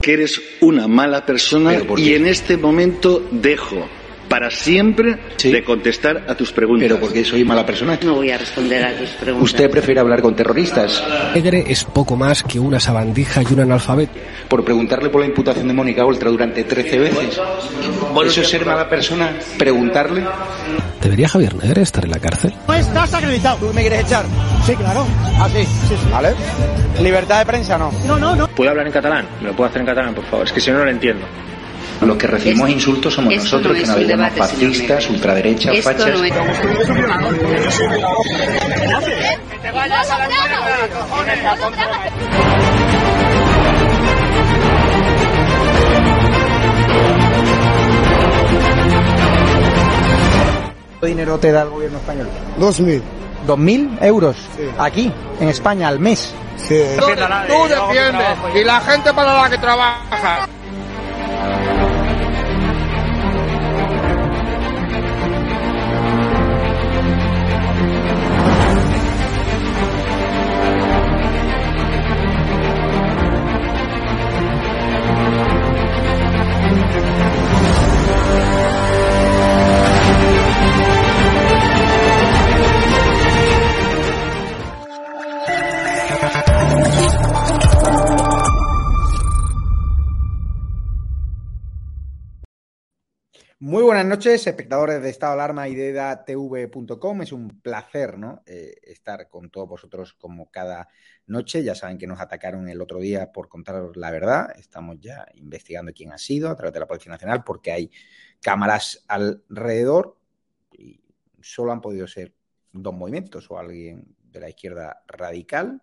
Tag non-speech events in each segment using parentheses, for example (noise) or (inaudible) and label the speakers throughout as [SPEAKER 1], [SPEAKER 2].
[SPEAKER 1] que eres una mala persona y en este momento dejo para siempre de contestar a tus preguntas.
[SPEAKER 2] Pero porque soy mala persona.
[SPEAKER 3] No voy a responder a tus preguntas.
[SPEAKER 2] ¿Usted prefiere hablar con terroristas?
[SPEAKER 4] Negre es poco más que una sabandija y un analfabeto.
[SPEAKER 2] Por preguntarle por la imputación de Mónica Oltra durante 13 veces. ¿Eso es ser mala persona? ¿Preguntarle?
[SPEAKER 4] ¿Debería Javier Negre estar en la cárcel?
[SPEAKER 5] No estás acreditado.
[SPEAKER 6] ¿Tú me quieres echar?
[SPEAKER 5] Sí, claro.
[SPEAKER 6] Ah, sí. sí, sí. ¿Vale? ¿Libertad de prensa no?
[SPEAKER 5] No, no, no.
[SPEAKER 7] ¿Puedo hablar en catalán? ¿Me lo puedo hacer en catalán, por favor? Es que si no, no lo entiendo.
[SPEAKER 2] Los que recibimos insultos somos nosotros,
[SPEAKER 3] no
[SPEAKER 2] que nos llamamos fascistas,
[SPEAKER 3] señor
[SPEAKER 2] ultraderechas,
[SPEAKER 3] Esto
[SPEAKER 2] fachas.
[SPEAKER 3] no es...
[SPEAKER 6] ¿Cuánto dinero te da el gobierno español?
[SPEAKER 8] Dos mil.
[SPEAKER 6] ¿Dos mil euros?
[SPEAKER 8] Sí.
[SPEAKER 6] Aquí, en España, al mes.
[SPEAKER 8] Sí.
[SPEAKER 9] Tú defiendes y la gente para la que trabaja.
[SPEAKER 6] Muy buenas noches, espectadores de Estado Alarma y de edatv.com. Es un placer ¿no? Eh, estar con todos vosotros como cada noche. Ya saben que nos atacaron el otro día por contaros la verdad. Estamos ya investigando quién ha sido a través de la Policía Nacional porque hay cámaras alrededor y solo han podido ser dos movimientos o alguien de la izquierda radical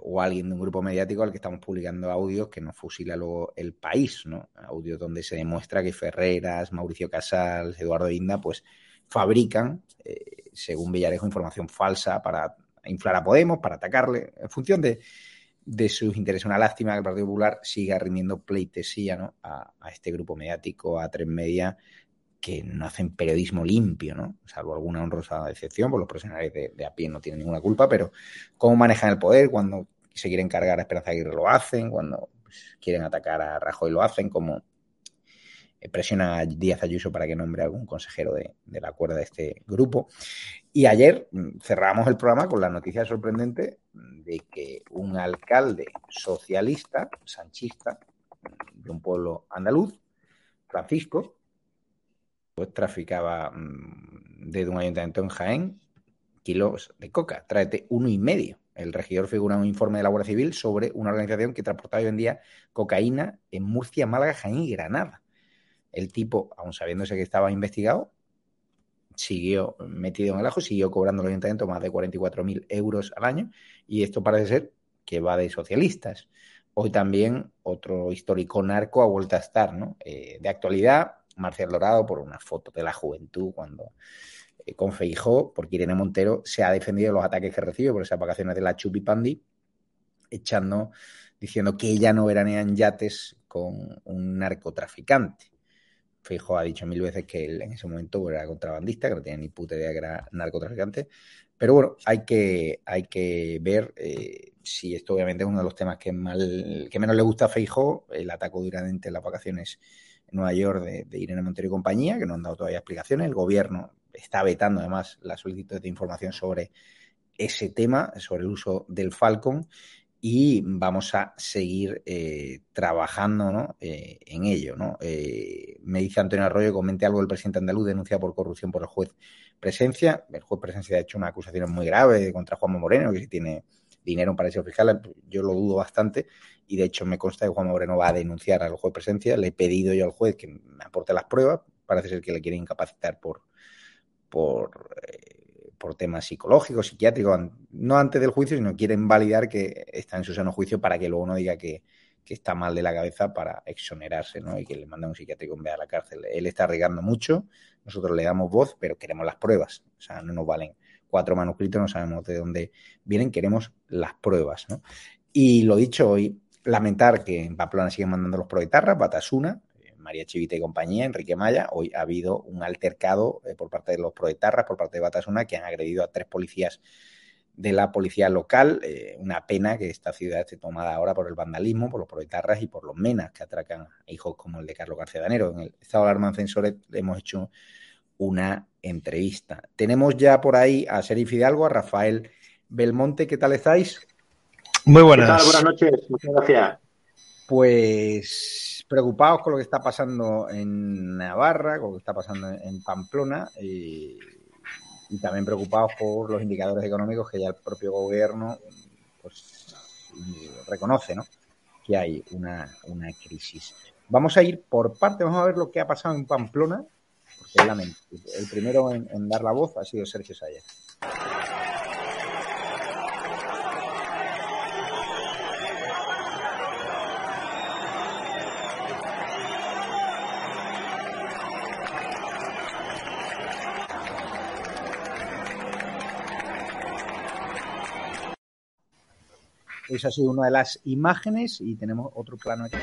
[SPEAKER 6] o alguien de un grupo mediático al que estamos publicando audios que nos fusila luego el país, ¿no? Audios donde se demuestra que Ferreras, Mauricio Casals, Eduardo Inda, pues fabrican, eh, según Villarejo, información falsa para inflar a Podemos, para atacarle, en función de, de sus intereses. Una lástima que el Partido Popular siga rindiendo pleitesía ¿no? a, a este grupo mediático, a Tres Media, que no hacen periodismo limpio, ¿no? Salvo alguna honrosa excepción, pues los profesionales de, a pie no tienen ninguna culpa, pero cómo manejan el poder, cuando se quieren cargar a Esperanza Aguirre lo hacen, cuando pues, quieren atacar a Rajoy lo hacen, como presiona a Díaz Ayuso para que nombre a algún consejero de, de la cuerda de este grupo. Y ayer cerramos el programa con la noticia sorprendente de que un alcalde socialista, sanchista, de un pueblo andaluz, Francisco, pues traficaba mmm, desde un ayuntamiento en Jaén kilos de coca. Tráete uno y medio. El regidor figura en un informe de la Guardia Civil sobre una organización que transportaba y vendía cocaína en Murcia, Málaga, Jaén y Granada. El tipo, aun sabiéndose que estaba investigado, siguió metido en el ajo, siguió cobrando al ayuntamiento más de 44.000 euros al año y esto parece ser que va de socialistas. Hoy también otro histórico narco ha vuelto a estar, ¿no? Eh, de actualidad, Marcial Dorado por una foto de la juventud cuando eh, con Feijó, porque Irene Montero se ha defendido de los ataques que recibe por esas vacaciones de la Chupipandi, echando, diciendo que ella no veranea en yates con un narcotraficante. Feijó ha dicho mil veces que él en ese momento era contrabandista, que no tenía ni puta idea que era narcotraficante. Pero bueno, hay que, hay que ver eh, si esto obviamente es uno de los temas que, mal, que menos le gusta a Feijó, el ataque durante las vacaciones Nueva York de, de, Irene Montero y compañía, que no han dado todavía explicaciones. El gobierno está vetando además las solicitudes de información sobre ese tema, sobre el uso del Falcon, y vamos a seguir eh, trabajando ¿no? eh, en ello. ¿no? Eh, me dice Antonio Arroyo, comente algo del presidente andaluz denunciado por corrupción por el juez Presencia. El juez Presencia ha hecho una acusación muy grave contra Juanma Moreno, que si tiene dinero en paraíso fiscal, yo lo dudo bastante y de hecho me consta que Juan Moreno va a denunciar al juez presencia. Le he pedido yo al juez que me aporte las pruebas. Parece ser que le quiere incapacitar por, por, eh, por temas psicológicos, psiquiátricos, no antes del juicio, sino quieren validar que está en su sano juicio para que luego no diga que, que está mal de la cabeza para exonerarse ¿no? y que le manda un psiquiátrico en vez a la cárcel. Él está arriesgando mucho, nosotros le damos voz, pero queremos las pruebas. O sea, no nos valen cuatro manuscritos, no sabemos de dónde vienen, queremos las pruebas. ¿no? Y lo dicho hoy, lamentar que en Pamplona siguen mandando los proetarras, Batasuna, María Chivita y compañía, Enrique Maya, hoy ha habido un altercado eh, por parte de los proetarras, por parte de Batasuna, que han agredido a tres policías de la policía local. Eh, una pena que esta ciudad esté tomada ahora por el vandalismo, por los proetarras y por los menas que atracan a hijos como el de Carlos García Danero. En el estado de alarma en le hemos hecho una entrevista. Tenemos ya por ahí a Serif Fidalgo, a Rafael Belmonte. ¿Qué tal estáis?
[SPEAKER 3] Muy buenas.
[SPEAKER 5] Buenas noches, muchas gracias.
[SPEAKER 6] Pues preocupados con lo que está pasando en Navarra, con lo que está pasando en Pamplona. Y y también preocupados por los indicadores económicos que ya el propio gobierno pues, reconoce ¿no? que hay una, una crisis. Vamos a ir por parte, vamos a ver lo que ha pasado en Pamplona, porque el primero en, dar la voz ha sido Sergio Sayas. Esa ha sido una de las imágenes y tenemos otro plano aquí.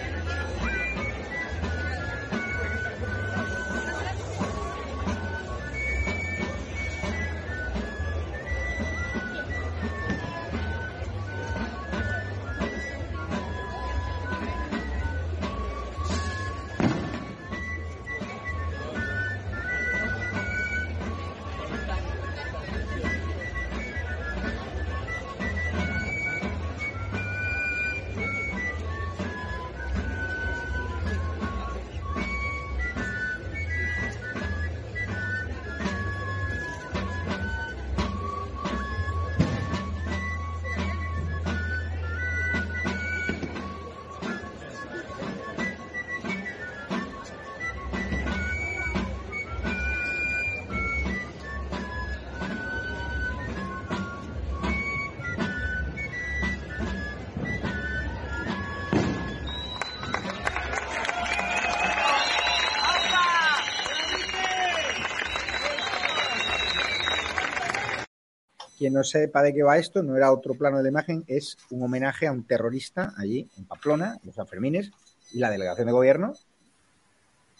[SPEAKER 6] Quien no sepa de qué va esto, no era otro plano de la imagen, es un homenaje a un terrorista allí en Pamplona, los Sanfermines, y la delegación de gobierno,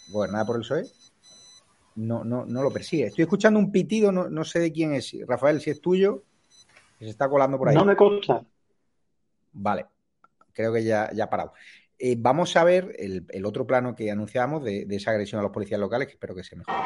[SPEAKER 6] gobernada por el PSOE, no, no, no lo persigue. Estoy escuchando un pitido, no, sé de quién es. Rafael, si es tuyo, se está colando por ahí.
[SPEAKER 5] No me consta.
[SPEAKER 6] Vale, creo que ya, ya ha parado. Eh, vamos a ver el, otro plano que anunciamos de, de esa agresión a los policías locales, que espero que se mejore.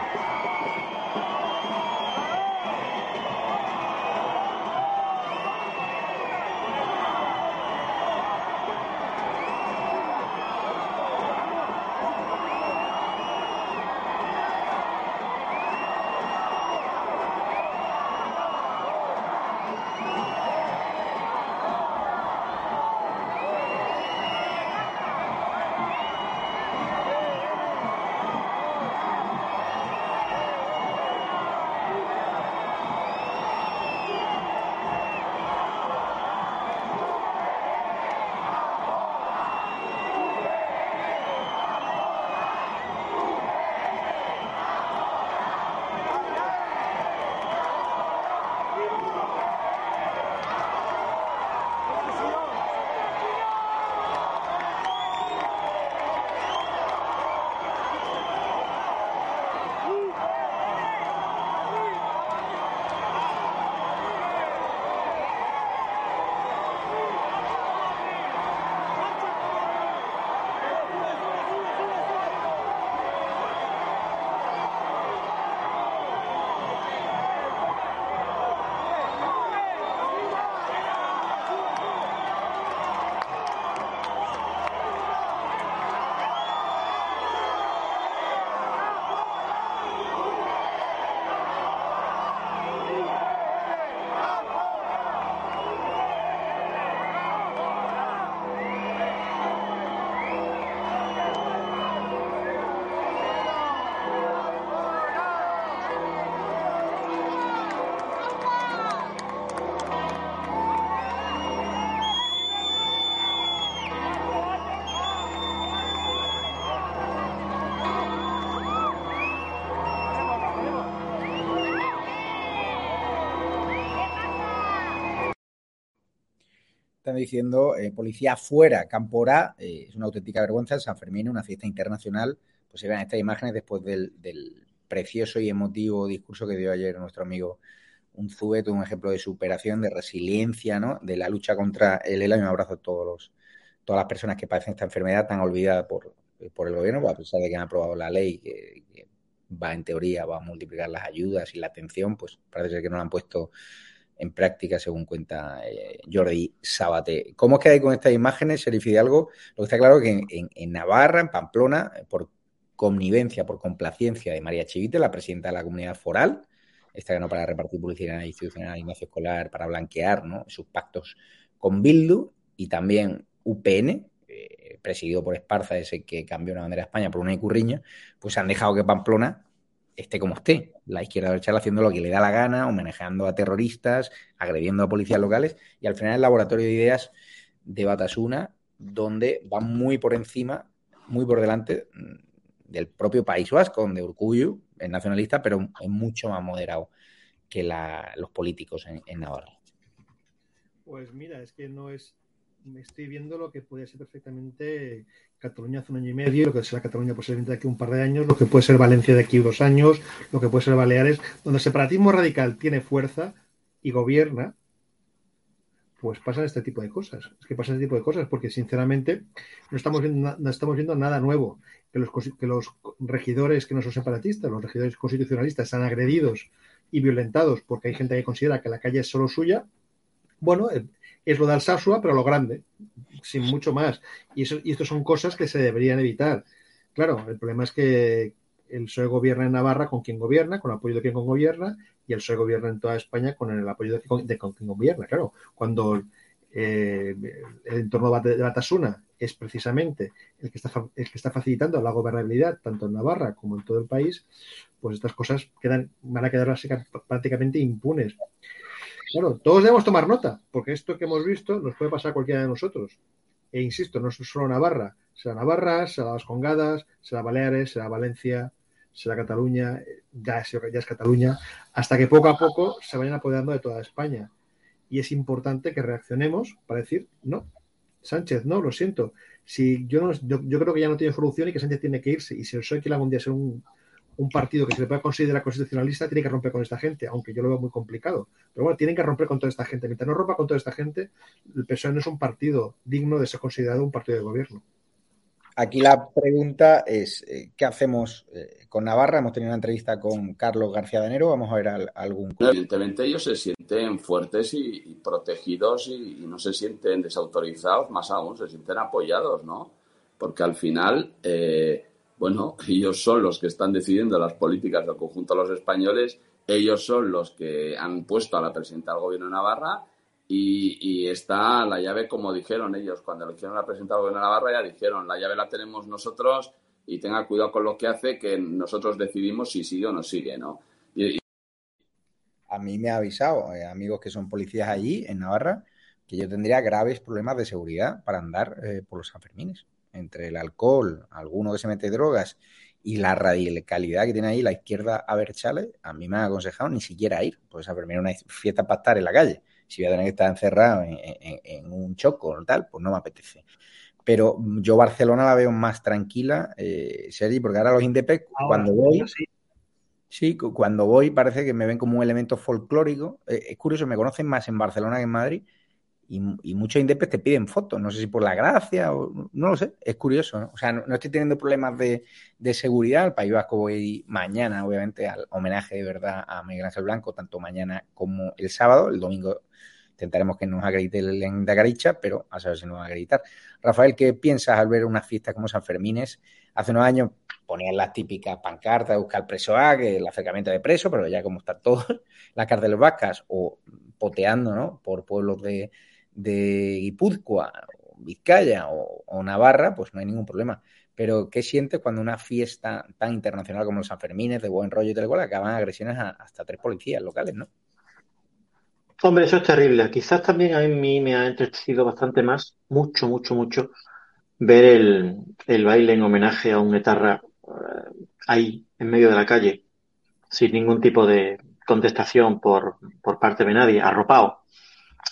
[SPEAKER 6] Diciendo eh, policía fuera, Campora, eh, es una auténtica vergüenza, San Fermín, una fiesta internacional pues se vean estas imágenes después del, precioso y emotivo discurso que dio ayer nuestro amigo un Unzuet, un ejemplo de superación, de resiliencia, ¿no? De la lucha contra el ELA y un abrazo a todos los, todas las personas que padecen esta enfermedad tan olvidada por, por el gobierno, a pesar de que han aprobado la ley que, va en teoría, va a multiplicar las ayudas y la atención, pues parece ser que no la han puesto en práctica, según cuenta eh, Jordi Sabate. ¿Cómo os quedáis con estas imágenes, Sheriff algo Lo que está claro es que en, Navarra, en Pamplona, por connivencia, por complacencia de María Chivite, la presidenta de la comunidad foral, esta no para repartir publicidad institucional Ignacio Escolar, para blanquear ¿no? sus pactos con Bildu y también UPN, eh, presidido por Esparza, ese que cambió la bandera de España por una Icurriña, pues han dejado que Pamplona esté como esté. La izquierda derecha haciendo lo que le da la gana, homenajeando a terroristas, agrediendo a policías locales, y al final el laboratorio de ideas de Batasuna, donde va muy por encima, muy por delante mm, del propio País Vasco, donde Urcuyo es nacionalista, pero es mucho más moderado que los políticos en Navarra.
[SPEAKER 3] Pues mira, es que no es me estoy viendo lo que puede ser perfectamente Cataluña hace un año y medio, lo que será Cataluña posiblemente de aquí un par de años, lo que puede ser Valencia de aquí dos años, lo que puede ser Baleares, donde el separatismo radical tiene fuerza y gobierna, pues pasan este tipo de cosas. Es que pasan este tipo de cosas porque sinceramente no estamos viendo, no estamos viendo nada nuevo. Que los, que los regidores que no son separatistas, los regidores constitucionalistas, están agredidos y violentados porque hay gente que considera que la calle es solo suya. Bueno, eh, es lo de Alsasua, pero lo grande, sin mucho más. Y, eso, y esto son cosas que se deberían evitar. Claro, el problema es que el PSOE gobierna en Navarra con quien gobierna, con el apoyo de quien gobierna, y el PSOE gobierna en toda España con el apoyo de, quien, gobierna. Claro, cuando eh, el entorno de Batasuna es precisamente el que, está, el que está facilitando la gobernabilidad tanto en Navarra como en todo el país, pues estas cosas quedan, van a quedar prácticamente impunes. Claro, todos debemos tomar nota, porque esto que hemos visto nos puede pasar a cualquiera de nosotros. E insisto, no es solo Navarra, será Navarra, será Las Congadas, será Baleares, será Valencia, será Cataluña, ya es, Cataluña, hasta que poco a poco se vayan apoderando de toda España. Y es importante que reaccionemos para decir, no, Sánchez, no, lo siento. Si yo, no, yo, creo que ya no tiene solución y que Sánchez tiene que irse. Y si el PSOE quiere algún día un, un partido que se le pueda considerar constitucionalista tiene que romper con esta gente, aunque yo lo veo muy complicado. Pero bueno, tienen que romper con toda esta gente. Mientras no rompa con toda esta gente, el PSOE no es un partido digno de ser considerado un partido de gobierno.
[SPEAKER 6] Aquí la pregunta es, eh, ¿qué hacemos eh, con Navarra? Hemos tenido una entrevista con Carlos García de Enero, vamos a ver algún...
[SPEAKER 5] Evidentemente ellos se sienten fuertes y, protegidos y, no se sienten desautorizados, más aún, se sienten apoyados, ¿no? Porque al final... Eh, bueno, (laughs) ellos son los que están decidiendo las políticas del conjunto de los españoles, ellos son los que han puesto a la presidenta del gobierno de Navarra y, está la llave, como dijeron ellos, cuando le hicieron la presidenta del gobierno de Navarra, ya dijeron, la llave la tenemos nosotros y tenga cuidado con lo que hace, que nosotros decidimos si sigue o no sigue, ¿no?
[SPEAKER 6] A mí me ha avisado, eh, amigos que son policías allí, en Navarra, que yo tendría graves problemas de seguridad para andar eh, por los Sanfermines entre el alcohol, alguno que se mete drogas y la radicalidad que tiene ahí la izquierda a ver chale, a mí me ha aconsejado ni siquiera ir, pues a permitir una fiesta para estar en la calle. Si voy a tener que estar encerrado en, un choco o tal, pues no me apetece. Pero yo Barcelona la veo más tranquila, eh, Sergi, porque ahora los Indepec, cuando voy, sí. cuando voy parece que me ven como un elemento folclórico. Eh, es curioso, me conocen más en Barcelona que en Madrid y, muchos indepes te piden fotos, no sé si por la gracia o no lo sé, es curioso, O sea, no, estoy teniendo problemas de, seguridad, al País Vasco voy mañana, obviamente, al homenaje de verdad a Miguel Ángel Blanco, tanto mañana como el sábado, el domingo intentaremos que nos acredite el en de Garicha, pero a saber si nos va a acreditar. Rafael, ¿qué piensas al ver una fiesta como San Fermines? Hace unos años ponían las típicas pancartas de buscar preso A, que el acercamiento de preso, pero ya como están todos, (laughs) las cárceles vascas o poteando, ¿no? Por pueblos de, de Guipúzcoa, Vizcaya o, Navarra, pues no hay ningún problema. Pero, ¿qué sientes cuando una fiesta tan internacional como los Sanfermines, de buen rollo y tal cual, acaban agresiones a, hasta tres policías locales, ¿no?
[SPEAKER 8] Hombre, eso es terrible. Quizás también a mí me ha entristecido bastante más, mucho, mucho, mucho, ver el, baile en homenaje a un etarra eh, ahí, en medio de la calle, sin ningún tipo de contestación por, por parte de nadie, arropado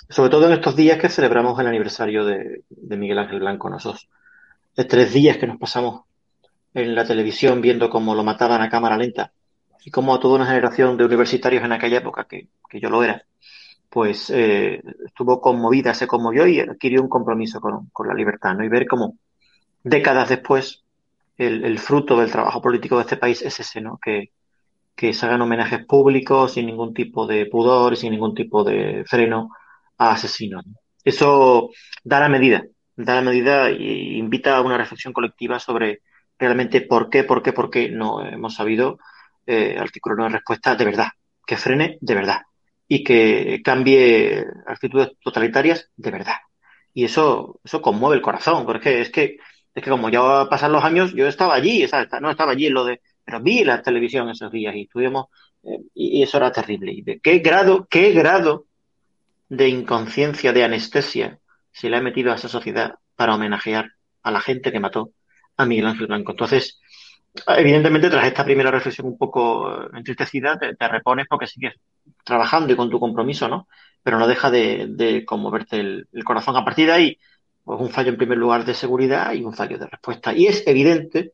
[SPEAKER 8] sobre todo en estos días que celebramos el aniversario de, Miguel Ángel Blanco. Nosotros, de tres días que nos pasamos en la televisión viendo cómo lo mataban a cámara lenta y cómo a toda una generación de universitarios en aquella época, que, yo lo era, pues eh, estuvo conmovida, se conmovió y adquirió un compromiso con, la libertad, ¿no? Y ver cómo décadas después el, fruto del trabajo político de este país es ese, ¿no? Que, que se hagan homenajes públicos sin ningún tipo de pudor, sin ningún tipo de freno a asesinos. Eso da la medida, da la medida e invita a una reflexión colectiva sobre realmente por qué, por qué, por qué no hemos sabido eh, articular respuesta de verdad, que frene de verdad y que cambie actitudes totalitarias de verdad. Y eso, eso conmueve el corazón, porque es que, es que como ya pasan los años, yo estaba allí, no estaba allí en lo de, pero vi la televisión esos días y estuvimos, eh, y, eso era terrible. Y de qué grado, qué grado de inconsciencia, de anestesia se le ha metido a esa sociedad para homenajear a la gente que mató a Miguel Ángel Blanco. Entonces, evidentemente, tras esta primera reflexión un poco eh, entristecida, te, repones porque sigues trabajando y con tu compromiso, ¿no? Pero no deja de, conmoverte el, corazón. A partir de ahí, pues un fallo en primer lugar de seguridad y un fallo de respuesta. Y es evidente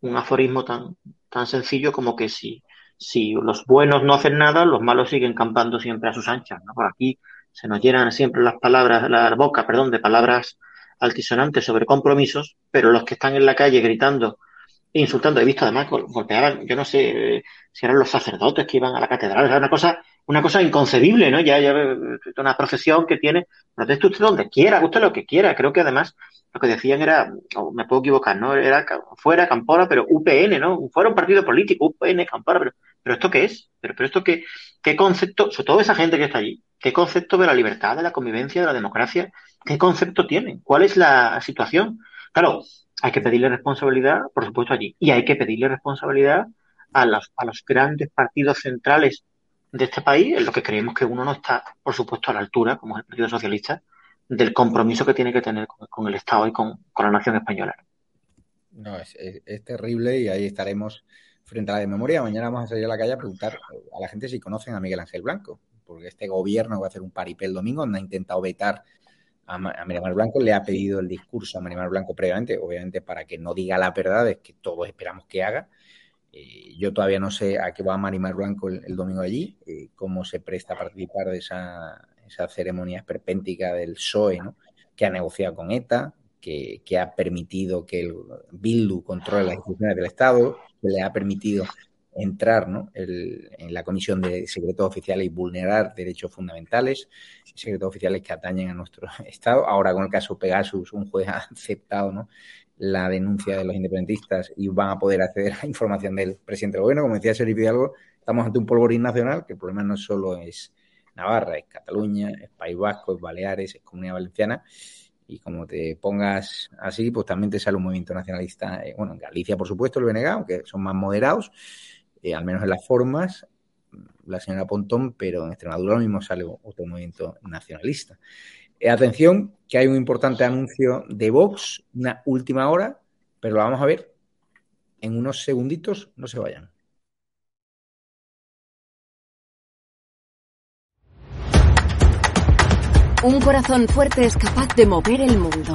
[SPEAKER 8] un aforismo tan, tan sencillo como que si, si los buenos no hacen nada, los malos siguen campando siempre a sus anchas, ¿no? Por aquí se nos llenan siempre las palabras, la boca, perdón, de palabras altisonantes sobre compromisos, pero los que están en la calle gritando insultando. He visto además golpeaban, yo no sé eh, si eran los sacerdotes que iban a la catedral, era una cosa, una cosa inconcebible, ¿no? Ya, ya eh, una profesión que tiene, proteste usted donde quiera, usted lo que quiera. Creo que además lo que decían era, me puedo equivocar, ¿no? Era fuera Campora, pero UPN, ¿no? Fuera un partido político, UPN, Campora, pero, pero ¿esto qué es? Pero, pero esto qué, qué concepto, sobre todo esa gente que está allí, qué concepto de la libertad, de la convivencia, de la democracia, qué concepto tienen, cuál es la situación. Claro, hay que pedirle responsabilidad, por supuesto, allí. Y hay que pedirle responsabilidad a los, los grandes partidos centrales de este país, en lo que creemos que uno no está, por supuesto, a la altura, como es el Partido Socialista, del compromiso que tiene que tener con, el Estado y con, la nación española.
[SPEAKER 6] No, es, terrible y ahí estaremos frente a la de memoria. Mañana vamos a salir a la calle a preguntar a la gente si conocen a Miguel Ángel Blanco, porque este gobierno va a hacer un paripé el domingo, donde ha intentado vetar a, Marimar Blanco, le ha pedido el discurso a Marimar Blanco previamente, obviamente para que no diga la verdad, es que todos esperamos que haga. Eh, yo todavía no sé a qué va Marimar Blanco el, domingo allí, eh, cómo se presta a participar de esa, esa ceremonia esperpéntica del PSOE, ¿no? que ha negociado con ETA, que, que, ha permitido que el Bildu controle las instituciones del Estado, que le ha permitido entrar ¿no? en la Comisión de Secretos Oficiales y vulnerar derechos fundamentales, secretos oficiales que atañen a nuestro (laughs) Estado. Ahora con el caso Pegasus, un juez (laughs) ha aceptado ¿no? la denuncia de los independentistas y van a poder acceder a información del presidente del gobierno. Como decía Sergio Hidalgo, estamos ante un polvorín nacional, que el problema no solo es Navarra, es Cataluña, es País Vasco, es Baleares, es Comunidad Valenciana. Y como te pongas así, pues también te sale un movimiento nacionalista, eh, bueno, en Galicia, por supuesto, el BNG, aunque son más moderados, eh, al menos en las formas, la señora Pontón, pero en Extremadura lo mismo sale otro movimiento nacionalista. Eh, atención, que hay un importante anuncio de Vox, una última hora, pero lo vamos a ver en unos segunditos, no se vayan.
[SPEAKER 10] Un corazón fuerte es capaz de mover el mundo.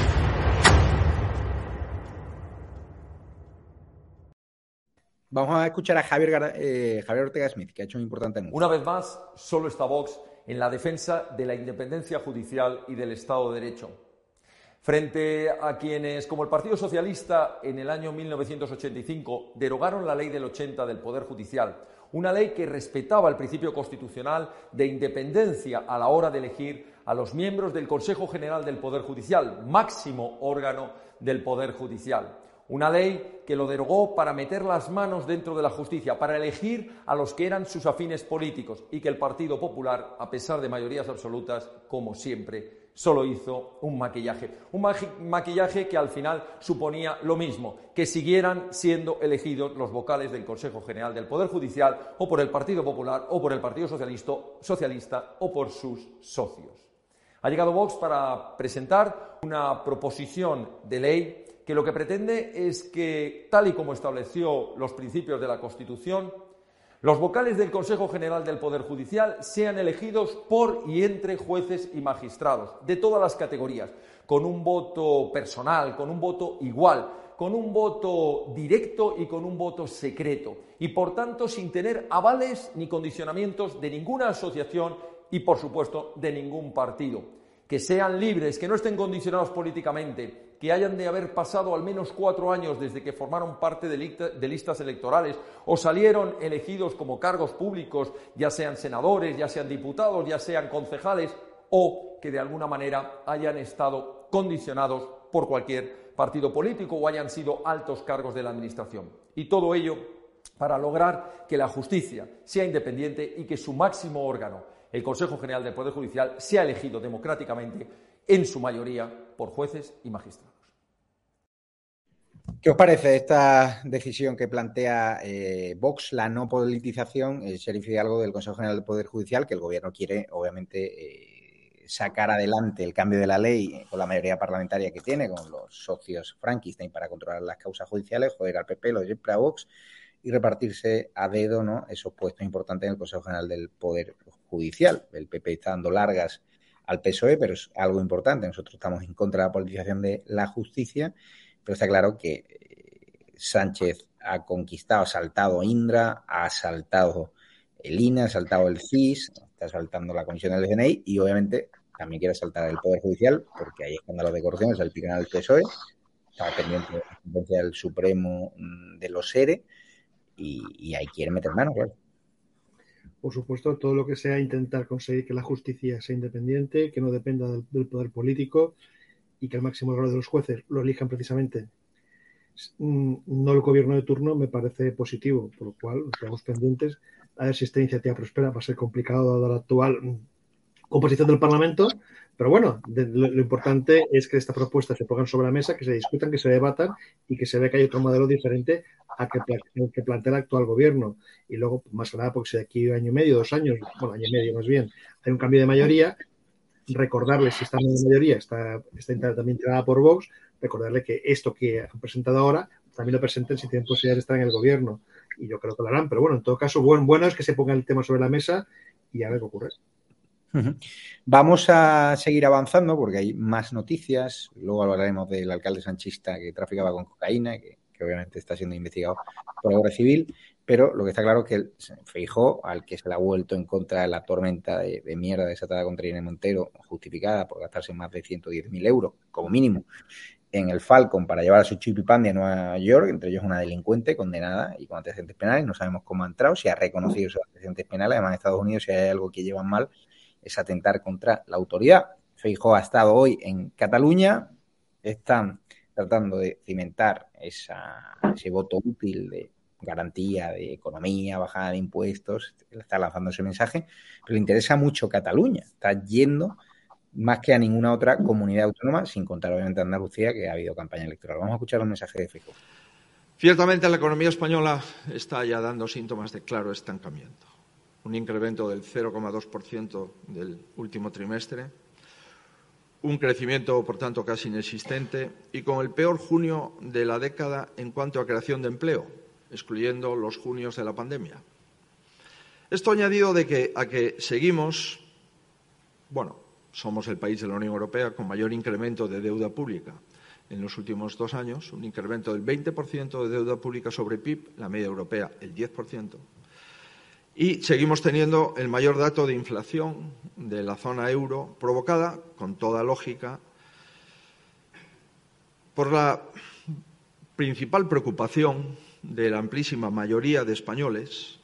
[SPEAKER 6] Vamos a escuchar a Javier, eh, Javier Ortega Smith, que ha hecho un importante anuncio.
[SPEAKER 11] Una vez más, solo está Vox en la defensa de la independencia judicial y del Estado de Derecho. Frente a quienes, como el Partido Socialista, en el año 1985 derogaron la ley del 80 del Poder Judicial, una ley que respetaba el principio constitucional de independencia a la hora de elegir a los miembros del Consejo General del Poder Judicial, máximo órgano del Poder Judicial. Una ley que lo derogó para meter las manos dentro de la justicia, para elegir a los que eran sus afines políticos y que el Partido Popular, a pesar de mayorías absolutas, como siempre, solo hizo un maquillaje. Un maquillaje que al final suponía lo mismo, que siguieran siendo elegidos los vocales del Consejo General del Poder Judicial o por el Partido Popular o por el Partido Socialista, Socialista o por sus socios. Ha llegado Vox para presentar una proposición de ley que lo que pretende es que, tal y como estableció los principios de la Constitución, los vocales del Consejo General del Poder Judicial sean elegidos por y entre jueces y magistrados de todas las categorías, con un voto personal, con un voto igual, con un voto directo y con un voto secreto, y por tanto sin tener avales ni condicionamientos de ninguna asociación y, por supuesto, de ningún partido. Que sean libres, que no estén condicionados políticamente, que hayan de haber pasado al menos cuatro años desde que formaron parte de, listas electorales o salieron elegidos como cargos públicos, ya sean senadores, ya sean diputados, ya sean concejales, o que de alguna manera hayan estado condicionados por cualquier partido político o hayan sido altos cargos de la Administración. Y todo ello para lograr que la justicia sea independiente y que su máximo órgano, el Consejo General del Poder Judicial, sea elegido democráticamente en su mayoría por jueces y magistrados.
[SPEAKER 6] ¿Qué os parece esta decisión que plantea eh, Vox, la no politización, el sheriff algo del Consejo General del Poder Judicial, que el gobierno quiere, obviamente, eh, sacar adelante el cambio de la ley con la mayoría parlamentaria que tiene, con los socios Frankenstein para controlar las causas judiciales, joder al PP, lo siempre a Vox, y repartirse a dedo esos puestos importantes en el Consejo General del Poder Judicial. El PP está dando largas al PSOE, pero es algo importante. Nosotros estamos en contra de la politización de la justicia pero está claro que eh, Sánchez ha conquistado, ha saltado Indra, ha saltado el INE, ha saltado el CIS, está saltando la Comisión del DNI y obviamente también quiere saltar el Poder Judicial porque hay escándalos de corrupción, el del PSOE, está pendiente de la sentencia del Supremo mm, de los SERE y, ahí quiere meter mano, claro.
[SPEAKER 3] Por supuesto, todo lo que sea intentar conseguir que la justicia sea independiente, que no dependa del poder político y que el máximo grado de los jueces lo elijan precisamente mm, no el gobierno de turno me parece positivo, por lo cual estamos pendientes a ver si esta iniciativa prospera. Va a ser complicado dada la actual mm, composición del Parlamento, pero bueno, lo, importante es que esta propuesta se pongan sobre la mesa, que se discutan, que se debatan y que se vea que hay otro modelo diferente a que, que plantea el actual gobierno. Y luego, más que nada, porque si de aquí año y medio, dos años, bueno, año y medio más bien, hay un cambio de mayoría, recordarles, si están en mayoría, está, está también integrada por Vox, recordarle que esto que han presentado ahora también lo presenten si tienen posibilidad de estar en el gobierno. Y yo creo que lo harán, pero bueno, en todo caso, bueno, bueno es que se ponga el tema sobre la mesa y a ver qué ocurre.
[SPEAKER 6] Vamos a seguir avanzando porque hay más noticias. Luego hablaremos del alcalde sanchista que traficaba con cocaína, que, que obviamente está siendo investigado por la Guardia Civil pero lo que está claro es que Feijó, al que se le ha vuelto en contra de la tormenta de, mierda desatada contra Irene Montero, justificada por gastarse más de 110.000 euros, como mínimo, en el Falcon para llevar a su chip y pan de Nueva York, entre ellos una delincuente condenada y con antecedentes penales, no sabemos cómo ha entrado, si ha reconocido sus antecedentes penales, además en Estados Unidos si hay algo que llevan mal es atentar contra la autoridad. Feijó ha estado hoy en Cataluña, están tratando de cimentar esa, ese voto útil de garantía de economía, bajada de impuestos, está lanzando ese mensaje, pero le interesa mucho Cataluña, está yendo más que a ninguna otra comunidad autónoma, sin contar obviamente a Andalucía, que ha habido campaña electoral. Vamos a escuchar un mensaje de Fijo.
[SPEAKER 12] Ciertamente la economía española está ya dando síntomas de claro estancamiento. Un incremento del 0,2% del último trimestre, un crecimiento, por tanto, casi inexistente y con el peor junio de la década en cuanto a creación de empleo, excluyendo los junios de la pandemia. Esto añadido de que, a que seguimos, bueno, somos el país de la Unión Europea con mayor incremento de deuda pública en los últimos dos años, un incremento del 20% de deuda pública sobre PIB, la media europea el 10%, y seguimos teniendo el mayor dato de inflación de la zona euro, provocada, con toda lógica, por la principal preocupación de la amplísima mayoría de españoles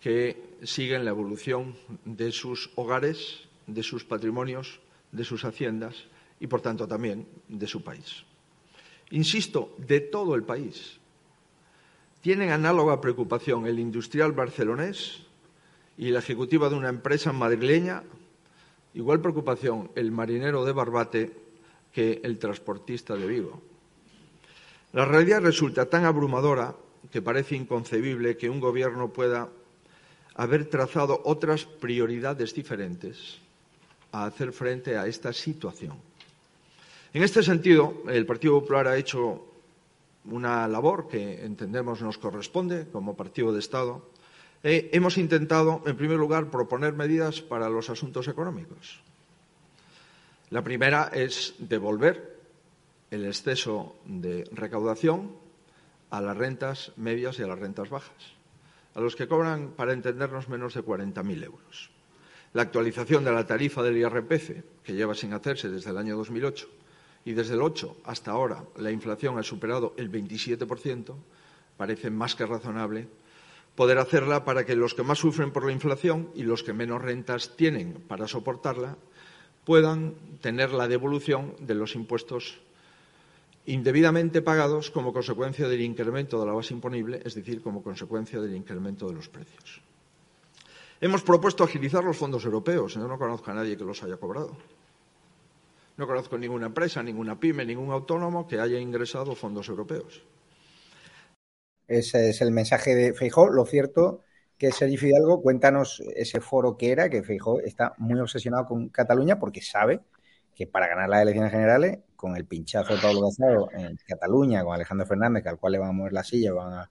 [SPEAKER 12] que siguen la evolución de sus hogares, de sus patrimonios, de sus haciendas y, por tanto, también de su país. Insisto, de todo el país. Tienen análoga preocupación el industrial barcelonés y la ejecutiva de una empresa madrileña, igual preocupación el marinero de Barbate que el transportista de Vigo. La realidad resulta tan abrumadora que parece inconcebible que un gobierno pueda haber trazado otras prioridades diferentes a hacer frente a esta situación. En este sentido, el Partido Popular ha hecho una labor que entendemos nos corresponde como partido de Estado. Eh, hemos intentado, en primer lugar, proponer medidas para los asuntos económicos. La primera es devolver el exceso de recaudación a las rentas medias y a las rentas bajas, a los que cobran, para entendernos, menos de 40.000 euros. La actualización de la tarifa del IRPF, que lleva sin hacerse desde el año 2008, y desde el 8 hasta ahora la inflación ha superado el 27%, parece más que razonable poder hacerla para que los que más sufren por la inflación y los que menos rentas tienen para soportarla puedan tener la devolución de los impuestos indebidamente pagados como consecuencia del incremento de la base imponible, es decir, como consecuencia del incremento de los precios. Hemos propuesto agilizar los fondos europeos. Yo no conozco a nadie que los haya cobrado. No conozco ninguna empresa, ninguna pyme, ningún autónomo que haya ingresado fondos europeos.
[SPEAKER 6] Ese es el mensaje de Feijó. Lo cierto que Sergio Fidalgo, cuéntanos ese foro que era, que Feijó está muy obsesionado con Cataluña porque sabe que para ganar las elecciones generales, con el pinchazo de Pablo Casado en Cataluña, con Alejandro Fernández, al cual le van a mover la silla, van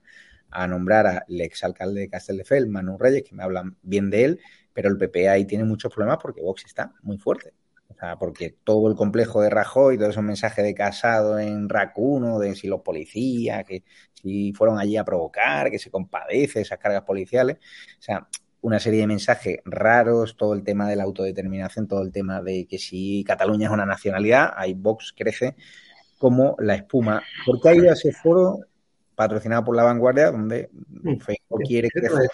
[SPEAKER 6] a, nombrar al exalcalde de Castelldefels, Manu Reyes, que me hablan bien de él, pero el PP ahí tiene muchos problemas porque Vox está muy fuerte. O sea, porque todo el complejo de Rajoy, todos esos mensajes de Casado en Racuno, de si los policías, que si fueron allí a provocar, que se compadece esas cargas policiales. O sea, una serie de mensajes raros, todo el tema de la autodeterminación, todo el tema de que si Cataluña es una nacionalidad, ahí Vox crece como la espuma. ¿Por qué ha ido a ese foro patrocinado por La Vanguardia, donde Facebook quiere crecer